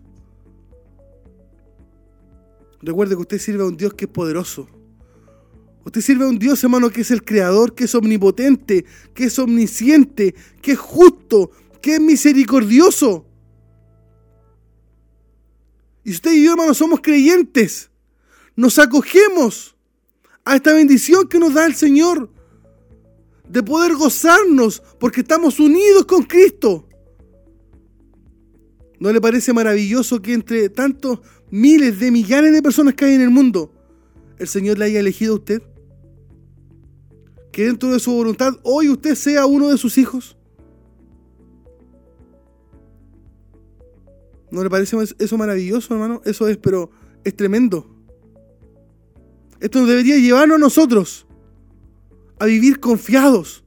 Recuerde que usted sirve a un Dios que es poderoso. Usted sirve a un Dios, hermano, que es el creador, que es omnipotente, que es omnisciente, que es justo, que es misericordioso. Y usted y yo, hermano, somos creyentes. Nos acogemos a esta bendición que nos da el Señor de poder gozarnos porque estamos unidos con Cristo. ¿No le parece maravilloso que entre tantos miles de millones de personas que hay en el mundo, el Señor le haya elegido a usted? Que dentro de su voluntad hoy usted sea uno de sus hijos. ¿No le parece eso maravilloso, hermano? Eso es, pero es tremendo. Esto debería llevarnos a nosotros a vivir confiados.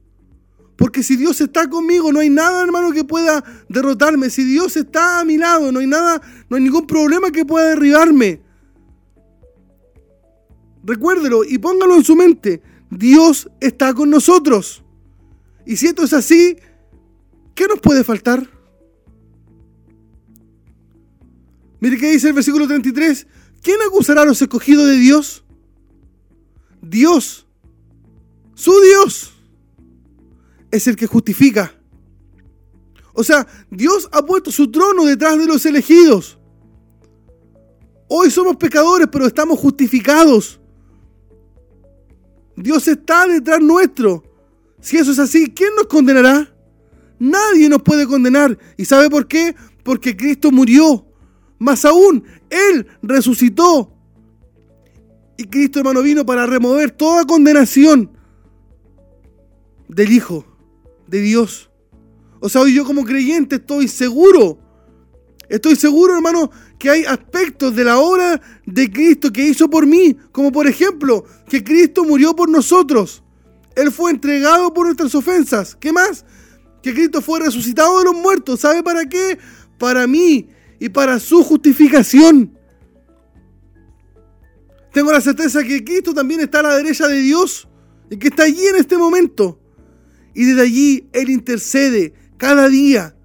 Porque si Dios está conmigo, no hay nada, hermano, que pueda derrotarme. Si Dios está a mi lado, no hay nada, no hay ningún problema que pueda derribarme. Recuérdelo y póngalo en su mente. Dios está con nosotros. Y si esto es así, ¿qué nos puede faltar? Mire qué dice el versículo 33. ¿Quién acusará a los escogidos de Dios? Dios, su Dios, es el que justifica. O sea, Dios ha puesto su trono detrás de los elegidos. Hoy somos pecadores, pero estamos justificados. Dios está detrás nuestro. Si eso es así, ¿quién nos condenará? Nadie nos puede condenar. ¿Y sabe por qué? Porque Cristo murió más aún, Él resucitó. Y Cristo, hermano, vino para remover toda condenación del Hijo, de Dios. O sea, hoy yo como creyente estoy seguro, estoy seguro, hermano, que hay aspectos de la obra de Cristo que hizo por mí, como por ejemplo, que Cristo murió por nosotros. Él fue entregado por nuestras ofensas. ¿Qué más? Que Cristo fue resucitado de los muertos. ¿Sabe para qué? Para mí y para su justificación. Tengo la certeza que Cristo también está a la derecha de Dios y que está allí en este momento. Y desde allí Él intercede cada día,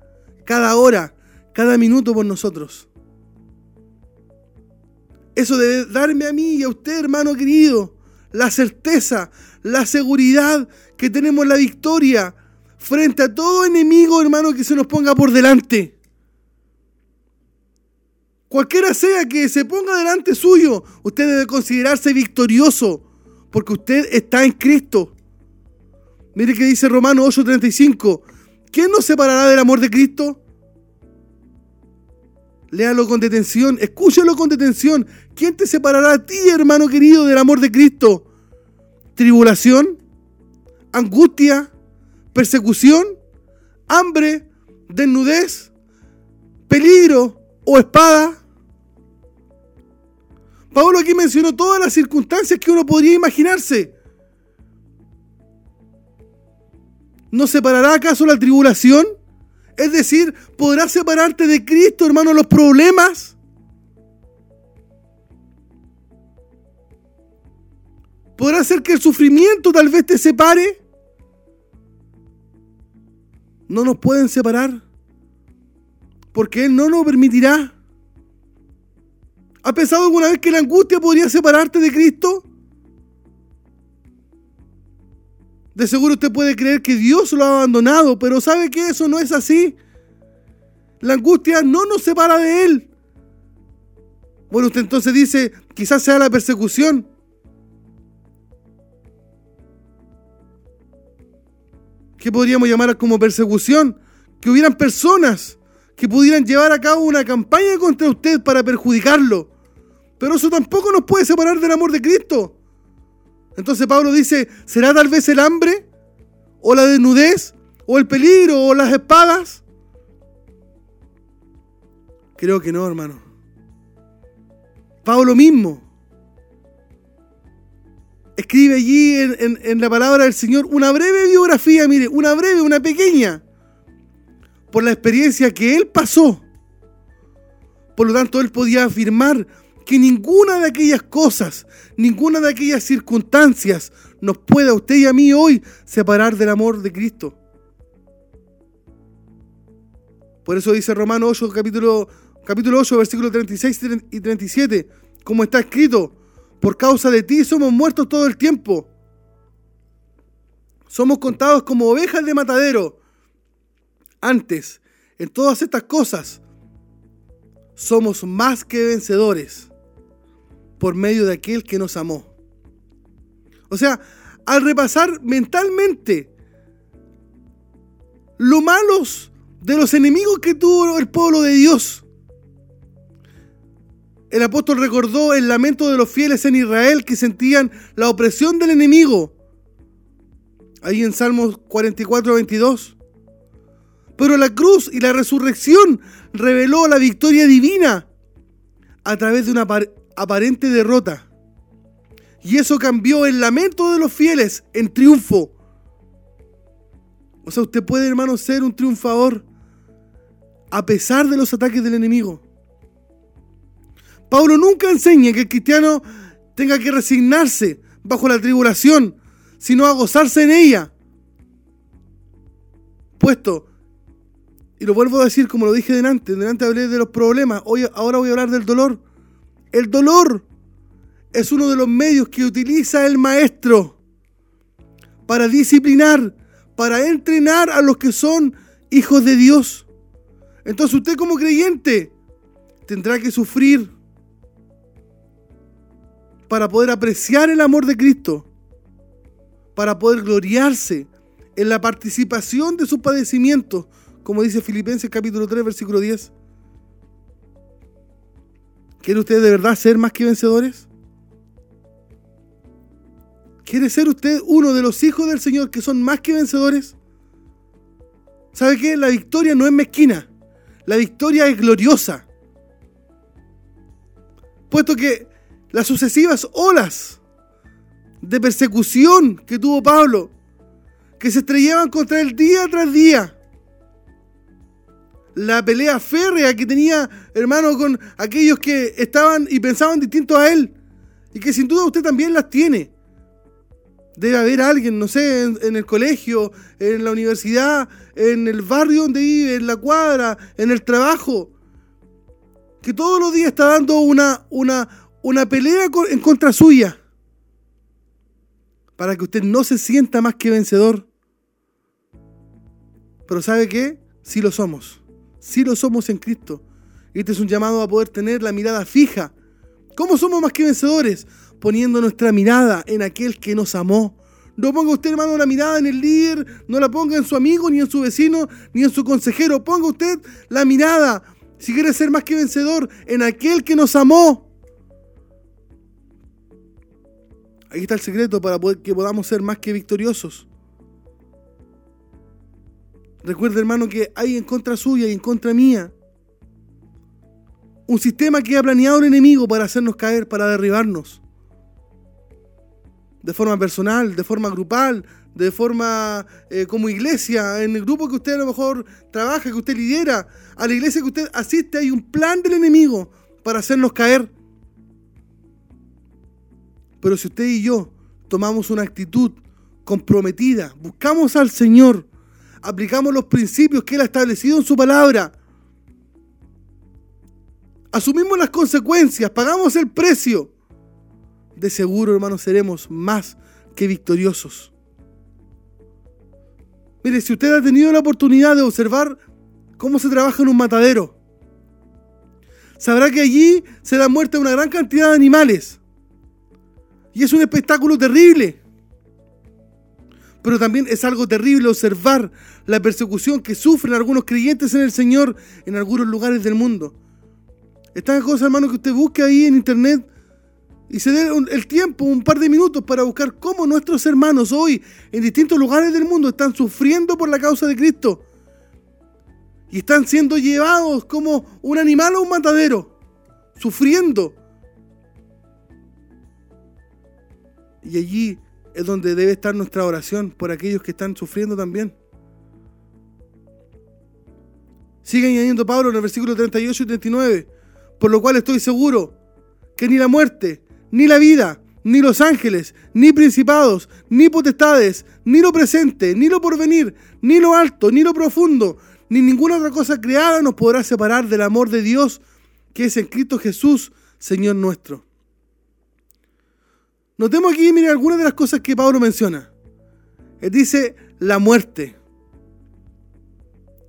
cada hora, cada minuto por nosotros. Eso debe darme a mí y a usted, hermano querido, la certeza, la seguridad que tenemos la victoria frente a todo enemigo, hermano, que se nos ponga por delante. Cualquiera sea que se ponga delante suyo, usted debe considerarse victorioso, porque usted está en Cristo. Mire que dice Romano 8:35, ¿quién nos separará del amor de Cristo? Léalo con detención, escúchalo con detención. ¿Quién te separará a ti, hermano querido, del amor de Cristo? ¿Tribulación? ¿Angustia? ¿Persecución? ¿Hambre? ¿Desnudez? ¿Peligro? ¿O espada? Pablo aquí mencionó todas las circunstancias que uno podría imaginarse. ¿No separará acaso la tribulación? Es decir, ¿podrás separarte de Cristo, hermano, los problemas? ¿Podrá ser que el sufrimiento tal vez te separe? No nos pueden separar. Porque Él no nos permitirá. ¿Ha pensado alguna vez que la angustia podría separarte de Cristo? De seguro usted puede creer que Dios lo ha abandonado, pero ¿sabe que eso no es así? La angustia no nos separa de Él. Bueno, usted entonces dice, quizás sea la persecución. ¿Qué podríamos llamar como persecución? Que hubieran personas que pudieran llevar a cabo una campaña contra usted para perjudicarlo. Pero eso tampoco nos puede separar del amor de Cristo. Entonces Pablo dice, ¿será tal vez el hambre? ¿O la desnudez? ¿O el peligro? ¿O las espadas? Creo que no, hermano. Pablo mismo escribe allí en, en, la palabra del Señor una breve biografía, mire, una breve, una pequeña, por la experiencia que él pasó. Por lo tanto, él podía afirmar que ninguna de aquellas cosas, ninguna de aquellas circunstancias nos pueda a usted y a mí hoy separar del amor de Cristo. Por eso dice Romano 8, capítulo, capítulo 8, versículos 36 y 37, como está escrito, por causa de ti somos muertos todo el tiempo. Somos contados como ovejas de matadero. Antes, en todas estas cosas, somos más que vencedores por medio de aquel que nos amó. O sea, al repasar mentalmente lo malos de los enemigos que tuvo el pueblo de Dios, el apóstol recordó el lamento de los fieles en Israel que sentían la opresión del enemigo. Ahí en Salmos 44, 22. Pero la cruz y la resurrección reveló la victoria divina a través de una, aparente derrota. Y eso cambió el lamento de los fieles en triunfo. O sea, usted puede, hermano, ser un triunfador a pesar de los ataques del enemigo. Pablo nunca enseña que el cristiano tenga que resignarse bajo la tribulación, sino a gozarse en ella. Puesto, y lo vuelvo a decir como lo dije delante, delante hablé de los problemas, hoy, ahora voy a hablar del dolor. El dolor es uno de los medios que utiliza el maestro para disciplinar, para entrenar a los que son hijos de Dios. Entonces usted como creyente tendrá que sufrir para poder apreciar el amor de Cristo, para poder gloriarse en la participación de sus padecimientos, como dice Filipenses capítulo 3, versículo 10. ¿Quiere usted de verdad ser más que vencedores? ¿Quiere ser usted uno de los hijos del Señor que son más que vencedores? ¿Sabe qué? La victoria no es mezquina. La victoria es gloriosa. Puesto que las sucesivas olas de persecución que tuvo Pablo, que se estrellaban contra él día tras día, la pelea férrea que tenía, hermano, con aquellos que estaban y pensaban distinto a él. Y que sin duda usted también las tiene. Debe haber alguien, no sé, en, el colegio, en la universidad, en el barrio donde vive, en la cuadra, en el trabajo, que todos los días está dando una, una, una pelea en contra suya, para que usted no se sienta más que vencedor. Pero ¿sabe qué? Sí lo somos, sí lo somos en Cristo. Este es un llamado a poder tener la mirada fija. ¿Cómo somos más que vencedores? poniendo nuestra mirada en aquel que nos amó. No ponga usted, hermano, la mirada en el líder, no la ponga en su amigo, ni en su vecino, ni en su consejero. Ponga usted la mirada, si quiere ser más que vencedor, en aquel que nos amó. Ahí está el secreto para que podamos ser más que victoriosos. Recuerde, hermano, que hay en contra suya y en contra mía un sistema que ha planeado el enemigo para hacernos caer, para derribarnos de forma personal, de forma grupal, de forma eh, como iglesia, en el grupo que usted a lo mejor trabaja, que usted lidera, a la iglesia que usted asiste, hay un plan del enemigo para hacernos caer. Pero si usted y yo tomamos una actitud comprometida, buscamos al Señor, aplicamos los principios que Él ha establecido en su palabra, asumimos las consecuencias, pagamos el precio, de seguro, hermanos, seremos más que victoriosos. Mire, si usted ha tenido la oportunidad de observar cómo se trabaja en un matadero, sabrá que allí se da muerte a una gran cantidad de animales. Y es un espectáculo terrible. Pero también es algo terrible observar la persecución que sufren algunos creyentes en el Señor en algunos lugares del mundo. Estas cosas, hermano, que usted busque ahí en internet y se dé el tiempo, un par de minutos, para buscar cómo nuestros hermanos hoy en distintos lugares del mundo están sufriendo por la causa de Cristo. Y están siendo llevados como un animal a un matadero, sufriendo. Y allí es donde debe estar nuestra oración por aquellos que están sufriendo también. Sigue añadiendo Pablo en el versículo 38 y 39, por lo cual estoy seguro que ni la muerte, ni la vida, ni los ángeles, ni principados, ni potestades, ni lo presente, ni lo porvenir, ni lo alto, ni lo profundo, ni ninguna otra cosa creada nos podrá separar del amor de Dios que es en Cristo Jesús, Señor nuestro. Notemos aquí, mire, algunas de las cosas que Pablo menciona. Él dice la muerte.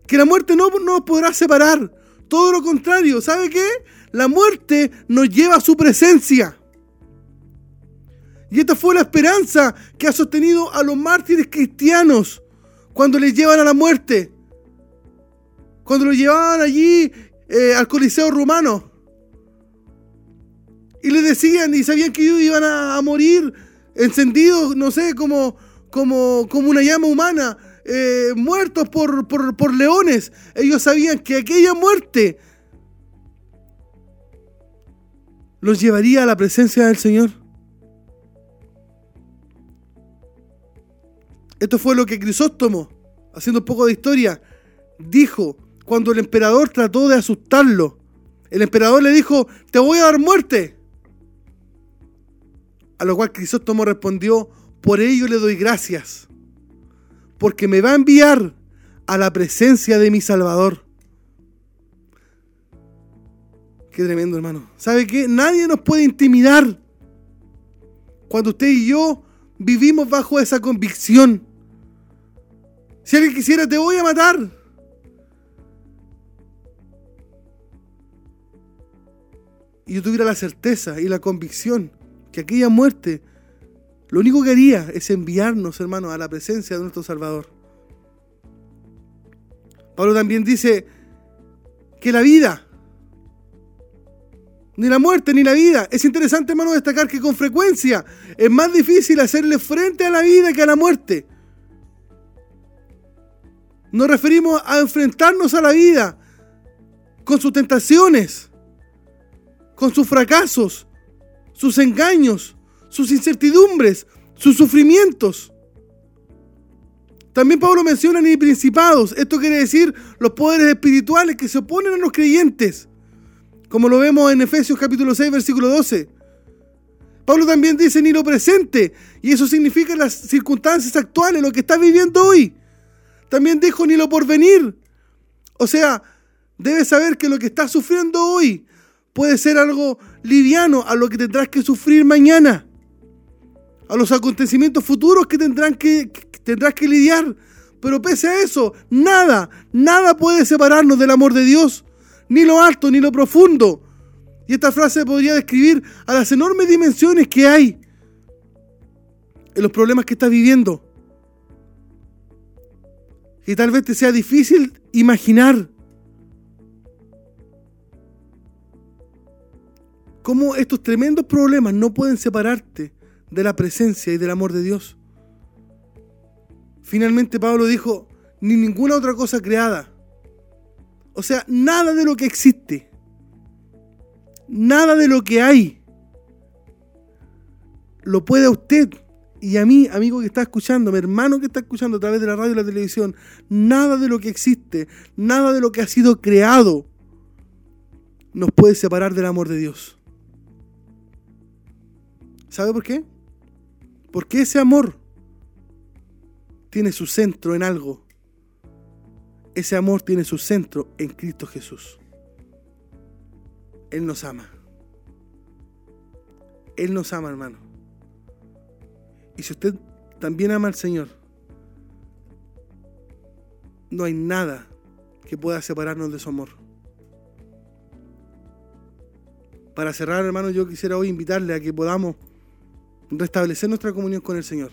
Que la muerte no nos podrá separar. Todo lo contrario, ¿sabe qué? La muerte nos lleva a su presencia. Y esta fue la esperanza que ha sostenido a los mártires cristianos cuando les llevan a la muerte. Cuando los llevaban allí eh, al Coliseo romano. Y les decían y sabían que ellos iban a, morir encendidos, no sé, como, como, como una llama humana, eh, muertos por, por leones. Ellos sabían que aquella muerte los llevaría a la presencia del Señor. Esto fue lo que Crisóstomo, haciendo un poco de historia, dijo cuando el emperador trató de asustarlo. El emperador le dijo, te voy a dar muerte. A lo cual Crisóstomo respondió, por ello le doy gracias, porque me va a enviar a la presencia de mi Salvador. Qué tremendo, hermano. ¿Sabe qué? Nadie nos puede intimidar cuando usted y yo vivimos bajo esa convicción. Si alguien quisiera, te voy a matar. Y yo tuviera la certeza y la convicción que aquella muerte lo único que haría es enviarnos, hermanos, a la presencia de nuestro Salvador. Pablo también dice que la vida, ni la muerte, ni la vida. Es interesante, hermano, destacar que con frecuencia es más difícil hacerle frente a la vida que a la muerte. Nos referimos a enfrentarnos a la vida con sus tentaciones, con sus fracasos, sus engaños, sus incertidumbres, sus sufrimientos. También Pablo menciona ni principados. Esto quiere decir los poderes espirituales que se oponen a los creyentes. Como lo vemos en Efesios capítulo 6, versículo 12. Pablo también dice ni lo presente, y eso significa las circunstancias actuales, lo que estás viviendo hoy. También dijo ni lo porvenir. O sea, debes saber que lo que estás sufriendo hoy puede ser algo liviano a lo que tendrás que sufrir mañana, a los acontecimientos futuros que, tendrán que, que tendrás que lidiar. Pero pese a eso, nada, nada puede separarnos del amor de Dios, ni lo alto, ni lo profundo. Y esta frase podría describir a las enormes dimensiones que hay en los problemas que estás viviendo. Y tal vez te sea difícil imaginar cómo estos tremendos problemas no pueden separarte de la presencia y del amor de Dios. Finalmente Pablo dijo, ni ninguna otra cosa creada. O sea, nada de lo que existe, nada de lo que hay, lo puede a usted y a mí, amigo que está escuchando, mi hermano que está escuchando a través de la radio y la televisión, nada de lo que existe, nada de lo que ha sido creado, nos puede separar del amor de Dios. ¿Sabe por qué? Porque ese amor tiene su centro en algo. Ese amor tiene su centro en Cristo Jesús. Él nos ama. Él nos ama, hermano. Y si usted también ama al Señor, no hay nada que pueda separarnos de su amor. Para cerrar, hermano, yo quisiera hoy invitarle a que podamos restablecer nuestra comunión con el Señor.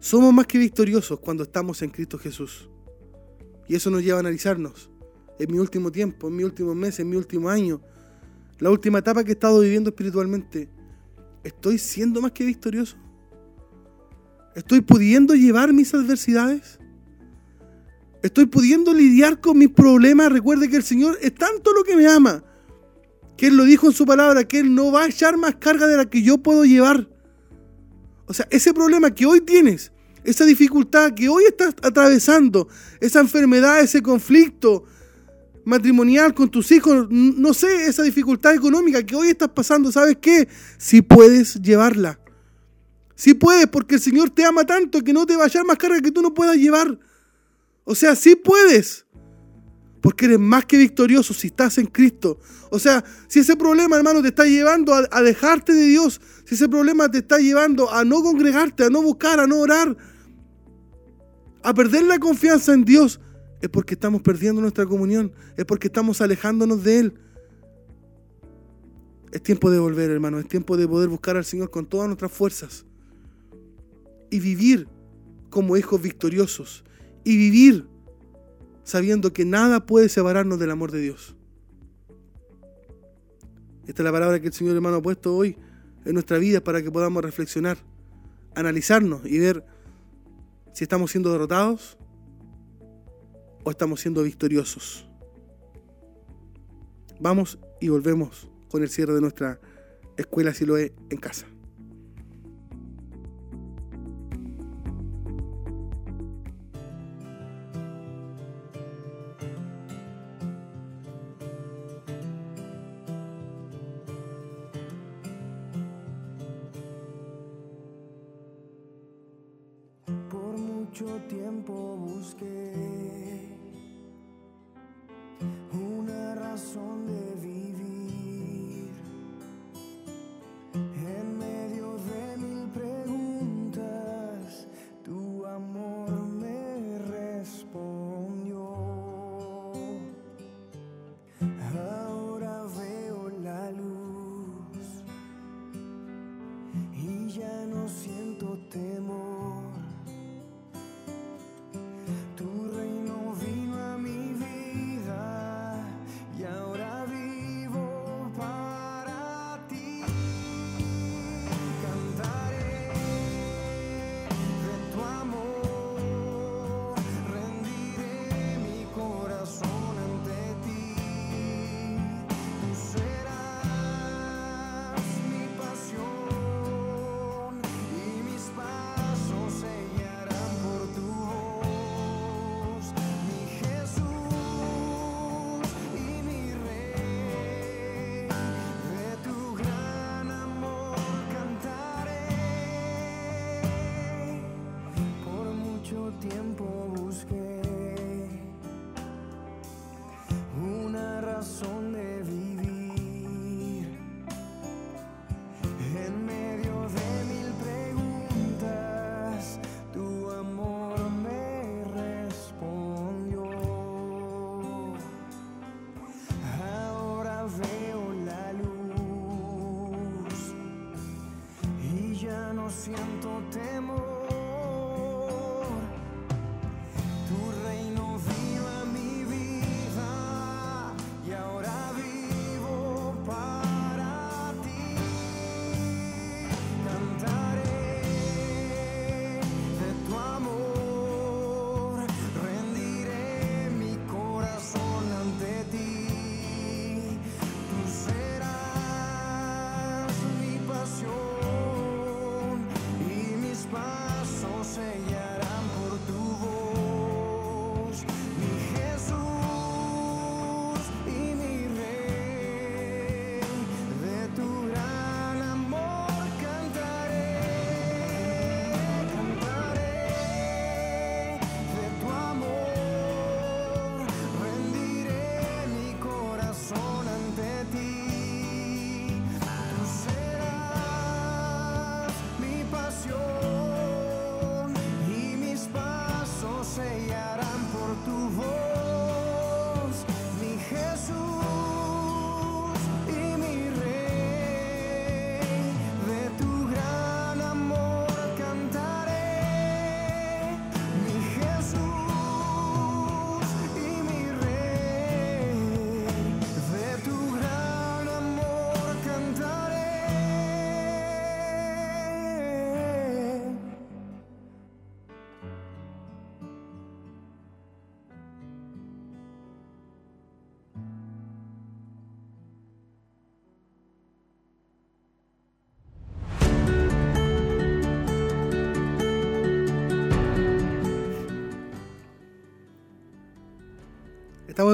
Somos más que victoriosos cuando estamos en Cristo Jesús. Y eso nos lleva a analizarnos. En mi último tiempo, en mi último mes, en mi último año, la última etapa que he estado viviendo espiritualmente, ¿estoy siendo más que victorioso? ¿Estoy pudiendo llevar mis adversidades? ¿Estoy pudiendo lidiar con mis problemas? Recuerde que el Señor es tanto lo que me ama, que Él lo dijo en su palabra, que Él no va a echar más carga de la que yo puedo llevar. O sea, ese problema que hoy tienes, esa dificultad que hoy estás atravesando, esa enfermedad, ese conflicto matrimonial con tus hijos, no sé, esa dificultad económica que hoy estás pasando, ¿sabes qué? Si puedes llevarla. Si puedes, porque el Señor te ama tanto que no te va a echar más carga que tú no puedas llevar. O sea, sí puedes. Porque eres más que victorioso si estás en Cristo. O sea, si ese problema, hermano, te está llevando a, a, dejarte de Dios, si ese problema te está llevando a no congregarte, a no buscar, a no orar, a perder la confianza en Dios, es porque estamos perdiendo nuestra comunión, es porque estamos alejándonos de Él. Es tiempo de volver, hermano, es tiempo de poder buscar al Señor con todas nuestras fuerzas y vivir como hijos victoriosos y vivir sabiendo que nada puede separarnos del amor de Dios. Esta es la palabra que el Señor hermano ha puesto hoy en nuestra vida para que podamos reflexionar, analizarnos y ver si estamos siendo derrotados o estamos siendo victoriosos. Vamos y volvemos con el cierre de nuestra escuela Siloé en casa. Mucho tiempo busqué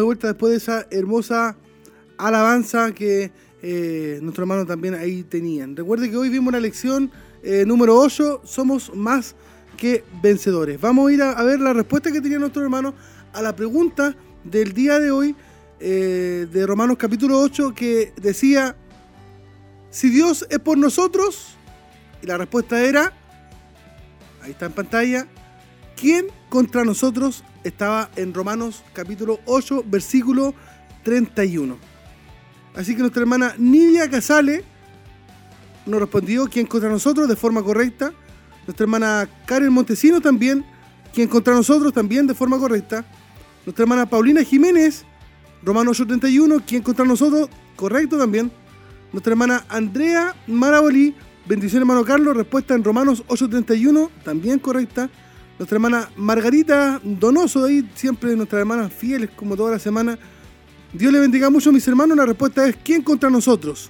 vuelta después de esa hermosa alabanza que eh, nuestro hermano también ahí tenían. Recuerde que hoy vimos la lección eh, número 8, somos más que vencedores. Vamos a ir a, a ver la respuesta que tenía nuestro hermano a la pregunta del día de hoy eh, de Romanos capítulo 8 que decía, si Dios es por nosotros, y la respuesta era, ahí está en pantalla, ¿quién contra nosotros estaba en Romanos capítulo 8, versículo 31? Así que nuestra hermana Nidia Casale nos respondió quién contra nosotros de forma correcta. Nuestra hermana Karen Montesino también, quien contra nosotros también de forma correcta. Nuestra hermana Paulina Jiménez, Romanos 8:31, quien contra nosotros, correcto también. Nuestra hermana Andrea Marabolí, bendición hermano Carlos, respuesta en Romanos 8:31, también correcta. Nuestra hermana Margarita Donoso, ahí siempre nuestras hermanas fieles como toda la semana. Dios le bendiga mucho mis hermanos, la respuesta es ¿quién contra nosotros?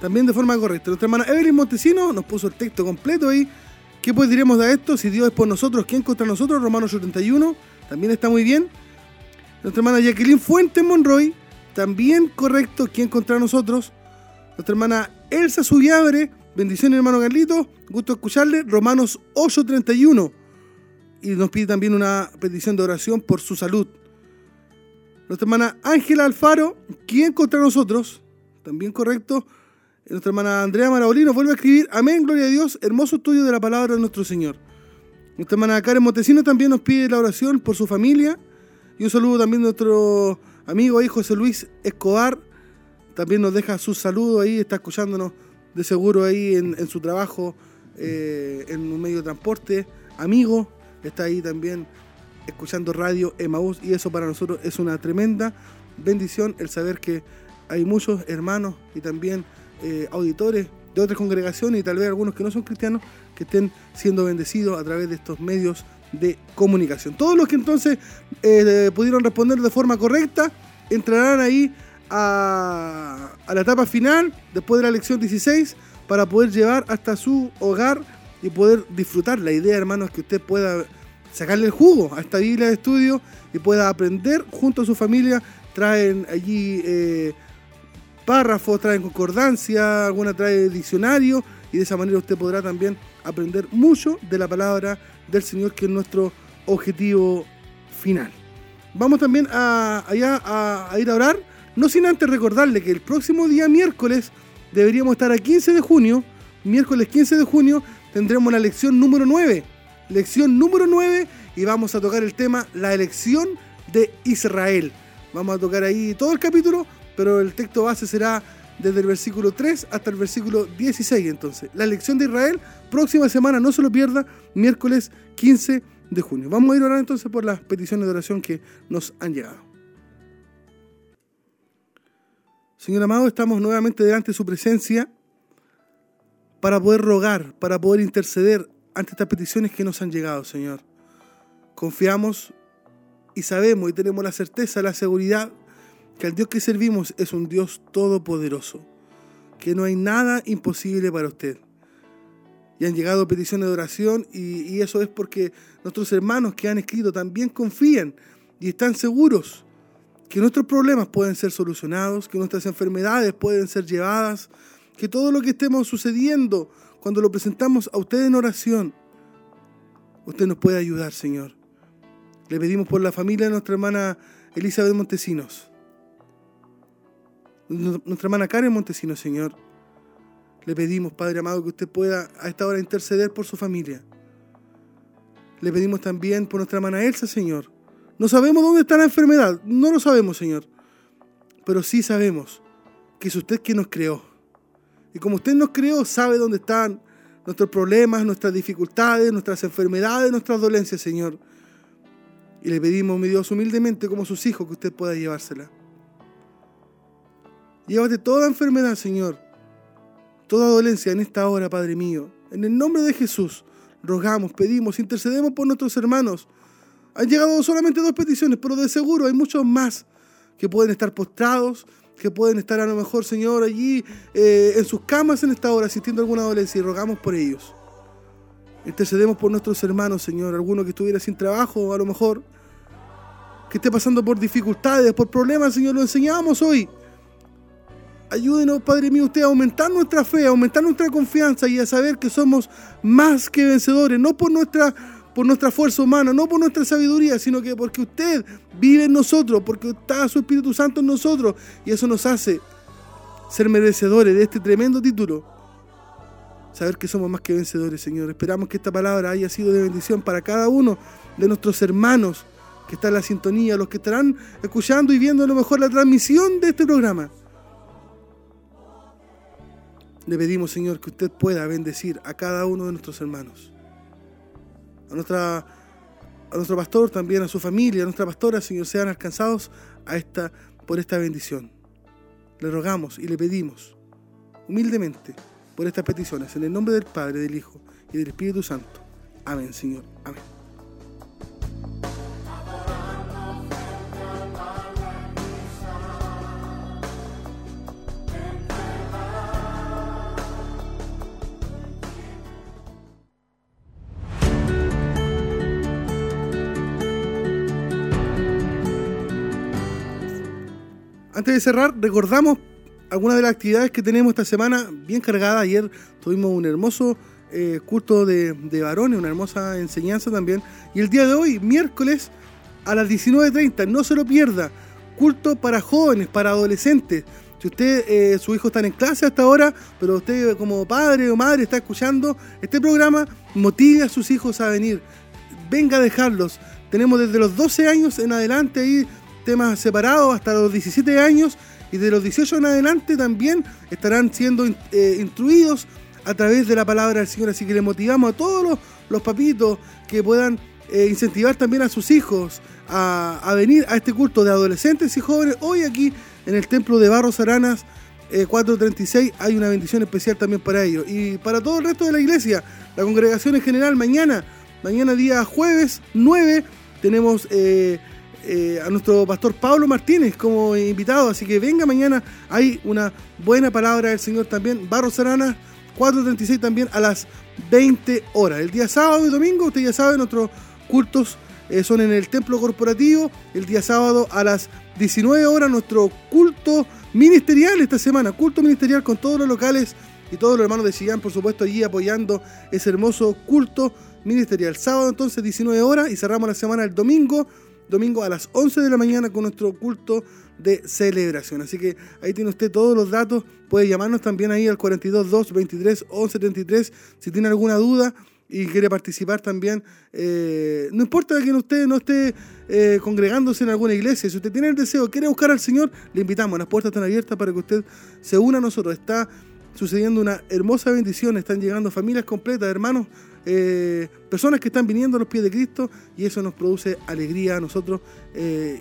También de forma correcta. Nuestra hermana Evelyn Montesino nos puso el texto completo ahí. ¿Qué pues diremos de esto? Si Dios es por nosotros, ¿quién contra nosotros? Romanos 81, también está muy bien. Nuestra hermana Jacqueline Fuentes Monroy, también correcto, ¿quién contra nosotros? Nuestra hermana Elsa Subiabre, bendiciones hermano Carlito, gusto escucharle, Romanos 8:31. Y nos pide también una petición de oración por su salud. Nuestra hermana Ángela Alfaro, ¿quién contra nosotros? También correcto. Nuestra hermana Andrea Marabolino vuelve a escribir, amén, gloria a Dios, hermoso estudio de la palabra de nuestro Señor. Nuestra hermana Karen Montesino también nos pide la oración por su familia. Y un saludo también a nuestro amigo ahí José Luis Escobar. También nos deja su saludo ahí, está escuchándonos de seguro ahí en, en su trabajo, eh, en un medio de transporte. Amigo, está ahí también escuchando radio Emaús y eso para nosotros es una tremenda bendición el saber que hay muchos hermanos y también eh, auditores de otras congregaciones y tal vez algunos que no son cristianos que estén siendo bendecidos a través de estos medios de comunicación. Todos los que entonces eh, pudieron responder de forma correcta entrarán ahí a, la etapa final después de la lección 16 para poder llevar hasta su hogar y poder disfrutar. La idea, hermano, es que usted pueda sacarle el jugo a esta Biblia de estudio y pueda aprender junto a su familia. Traen allí eh, párrafos, traen concordancia, alguna trae diccionario y de esa manera usted podrá también aprender mucho de la palabra del Señor que es nuestro objetivo final. Vamos también a, allá a, a ir a orar, no sin antes recordarle que el próximo día miércoles deberíamos estar a 15 de junio, miércoles 15 de junio tendremos la lección número 9, lección número 9 y vamos a tocar el tema la elección de Israel. Vamos a tocar ahí todo el capítulo, pero el texto base será desde el versículo 3 hasta el versículo 16 entonces. La lección de Israel, próxima semana, no se lo pierda, miércoles 15 de junio. Vamos a ir orando entonces por las peticiones de oración que nos han llegado. Señor amado, estamos nuevamente delante de su presencia para poder rogar, para poder interceder ante estas peticiones que nos han llegado, Señor. Confiamos y sabemos y tenemos la certeza, la seguridad que el Dios que servimos es un Dios todopoderoso, que no hay nada imposible para usted. Y han llegado peticiones de oración y, y eso es porque nuestros hermanos que han escrito también confían y están seguros que nuestros problemas pueden ser solucionados, que nuestras enfermedades pueden ser llevadas, que todo lo que estemos sucediendo cuando lo presentamos a usted en oración, usted nos puede ayudar, Señor. Le pedimos por la familia de nuestra hermana Elizabeth Montesinos, nuestra hermana Karen Montesinos, Señor. Le pedimos, Padre amado, que usted pueda a esta hora interceder por su familia. Le pedimos también por nuestra hermana Elsa, Señor. No sabemos dónde está la enfermedad, no lo sabemos, Señor. Pero sí sabemos que es usted quien nos creó. Y como usted nos creó, sabe dónde están nuestros problemas, nuestras dificultades, nuestras enfermedades, nuestras dolencias, Señor. Y le pedimos, mi Dios, humildemente como sus hijos, que usted pueda llevársela. Llévate toda enfermedad, Señor, toda dolencia en esta hora, Padre mío. En el nombre de Jesús, rogamos, pedimos, intercedemos por nuestros hermanos. Han llegado solamente dos peticiones, pero de seguro hay muchos más que pueden estar postrados, que pueden estar a lo mejor, Señor, allí eh, en sus camas en esta hora, sintiendo alguna dolencia, y rogamos por ellos. Intercedemos por nuestros hermanos, Señor, alguno que estuviera sin trabajo, a lo mejor, que esté pasando por dificultades, por problemas, Señor, lo enseñamos hoy. Ayúdenos, Padre mío, usted a aumentar nuestra fe, a aumentar nuestra confianza y a saber que somos más que vencedores, no por nuestra, por nuestra fuerza humana, no por nuestra sabiduría, sino que porque usted vive en nosotros, porque está su Espíritu Santo en nosotros y eso nos hace ser merecedores de este tremendo título. Saber que somos más que vencedores, Señor. Esperamos que esta palabra haya sido de bendición para cada uno de nuestros hermanos que están en la sintonía, los que estarán escuchando y viendo a lo mejor la transmisión de este programa. Le pedimos, Señor, que usted pueda bendecir a cada uno de nuestros hermanos. A, nuestra, a nuestro pastor, también a su familia, a nuestra pastora, Señor, sean alcanzados a esta, por esta bendición. Le rogamos y le pedimos humildemente por estas peticiones, en el nombre del Padre, del Hijo y del Espíritu Santo. Amén, Señor. Amén. Antes de cerrar, recordamos algunas de las actividades que tenemos esta semana bien cargada. Ayer tuvimos un hermoso eh, culto de, de, varones, una hermosa enseñanza también. Y el día de hoy, miércoles, a las 19.30, no se lo pierda, culto para jóvenes, para adolescentes. Si usted, eh, su hijo está en clase hasta ahora, pero usted como padre o madre está escuchando este programa, motive a sus hijos a venir. Venga a dejarlos. Tenemos desde los 12 años en adelante ahí temas separados hasta los 17 años y de los 18 en adelante también estarán siendo eh, instruidos a través de la palabra del Señor. Así que le motivamos a todos los, los papitos que puedan eh, incentivar también a sus hijos a, venir a este culto de adolescentes y jóvenes. Hoy aquí en el templo de Barros Aranas eh, 436 hay una bendición especial también para ellos. Y para todo el resto de la iglesia, la congregación en general, mañana, mañana día jueves 9, tenemos... Eh, eh, a nuestro pastor Pablo Martínez como invitado, así que venga mañana, hay una buena palabra del Señor también, Barros Arana, 4.36 también a las 20 horas. El día sábado y domingo, usted ya sabe, nuestros cultos eh, son en el templo corporativo, el día sábado a las 19 horas nuestro culto ministerial esta semana, culto ministerial con todos los locales y todos los hermanos de Chillán, por supuesto, allí apoyando ese hermoso culto ministerial. Sábado entonces 19 horas y cerramos la semana el domingo domingo a las 11 de la mañana con nuestro culto de celebración. Así que ahí tiene usted todos los datos. Puede llamarnos también ahí al 42 2 23 11 33 si tiene alguna duda y quiere participar también, eh, no importa que usted no esté eh, congregándose en alguna iglesia, si usted tiene el deseo, quiere buscar al Señor, le invitamos, las puertas están abiertas para que usted se una a nosotros. Está sucediendo una hermosa bendición, están llegando familias completas, hermanos, eh, personas que están viniendo a los pies de Cristo y eso nos produce alegría a nosotros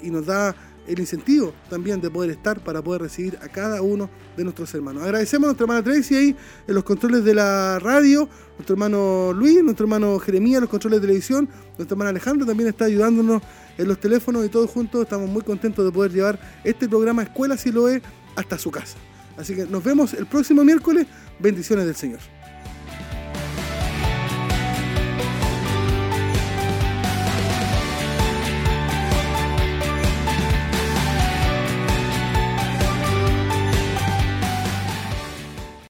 y nos da el incentivo también de poder estar para poder recibir a cada uno de nuestros hermanos. Agradecemos a nuestra hermana Tracy ahí en los controles de la radio, nuestro hermano Luis, nuestro hermano Jeremías, los controles de televisión, nuestra hermana Alejandra también está ayudándonos en los teléfonos y todos juntos estamos muy contentos de poder llevar este programa Escuela Si lo es hasta su casa. Así que nos vemos el próximo miércoles. Bendiciones del Señor.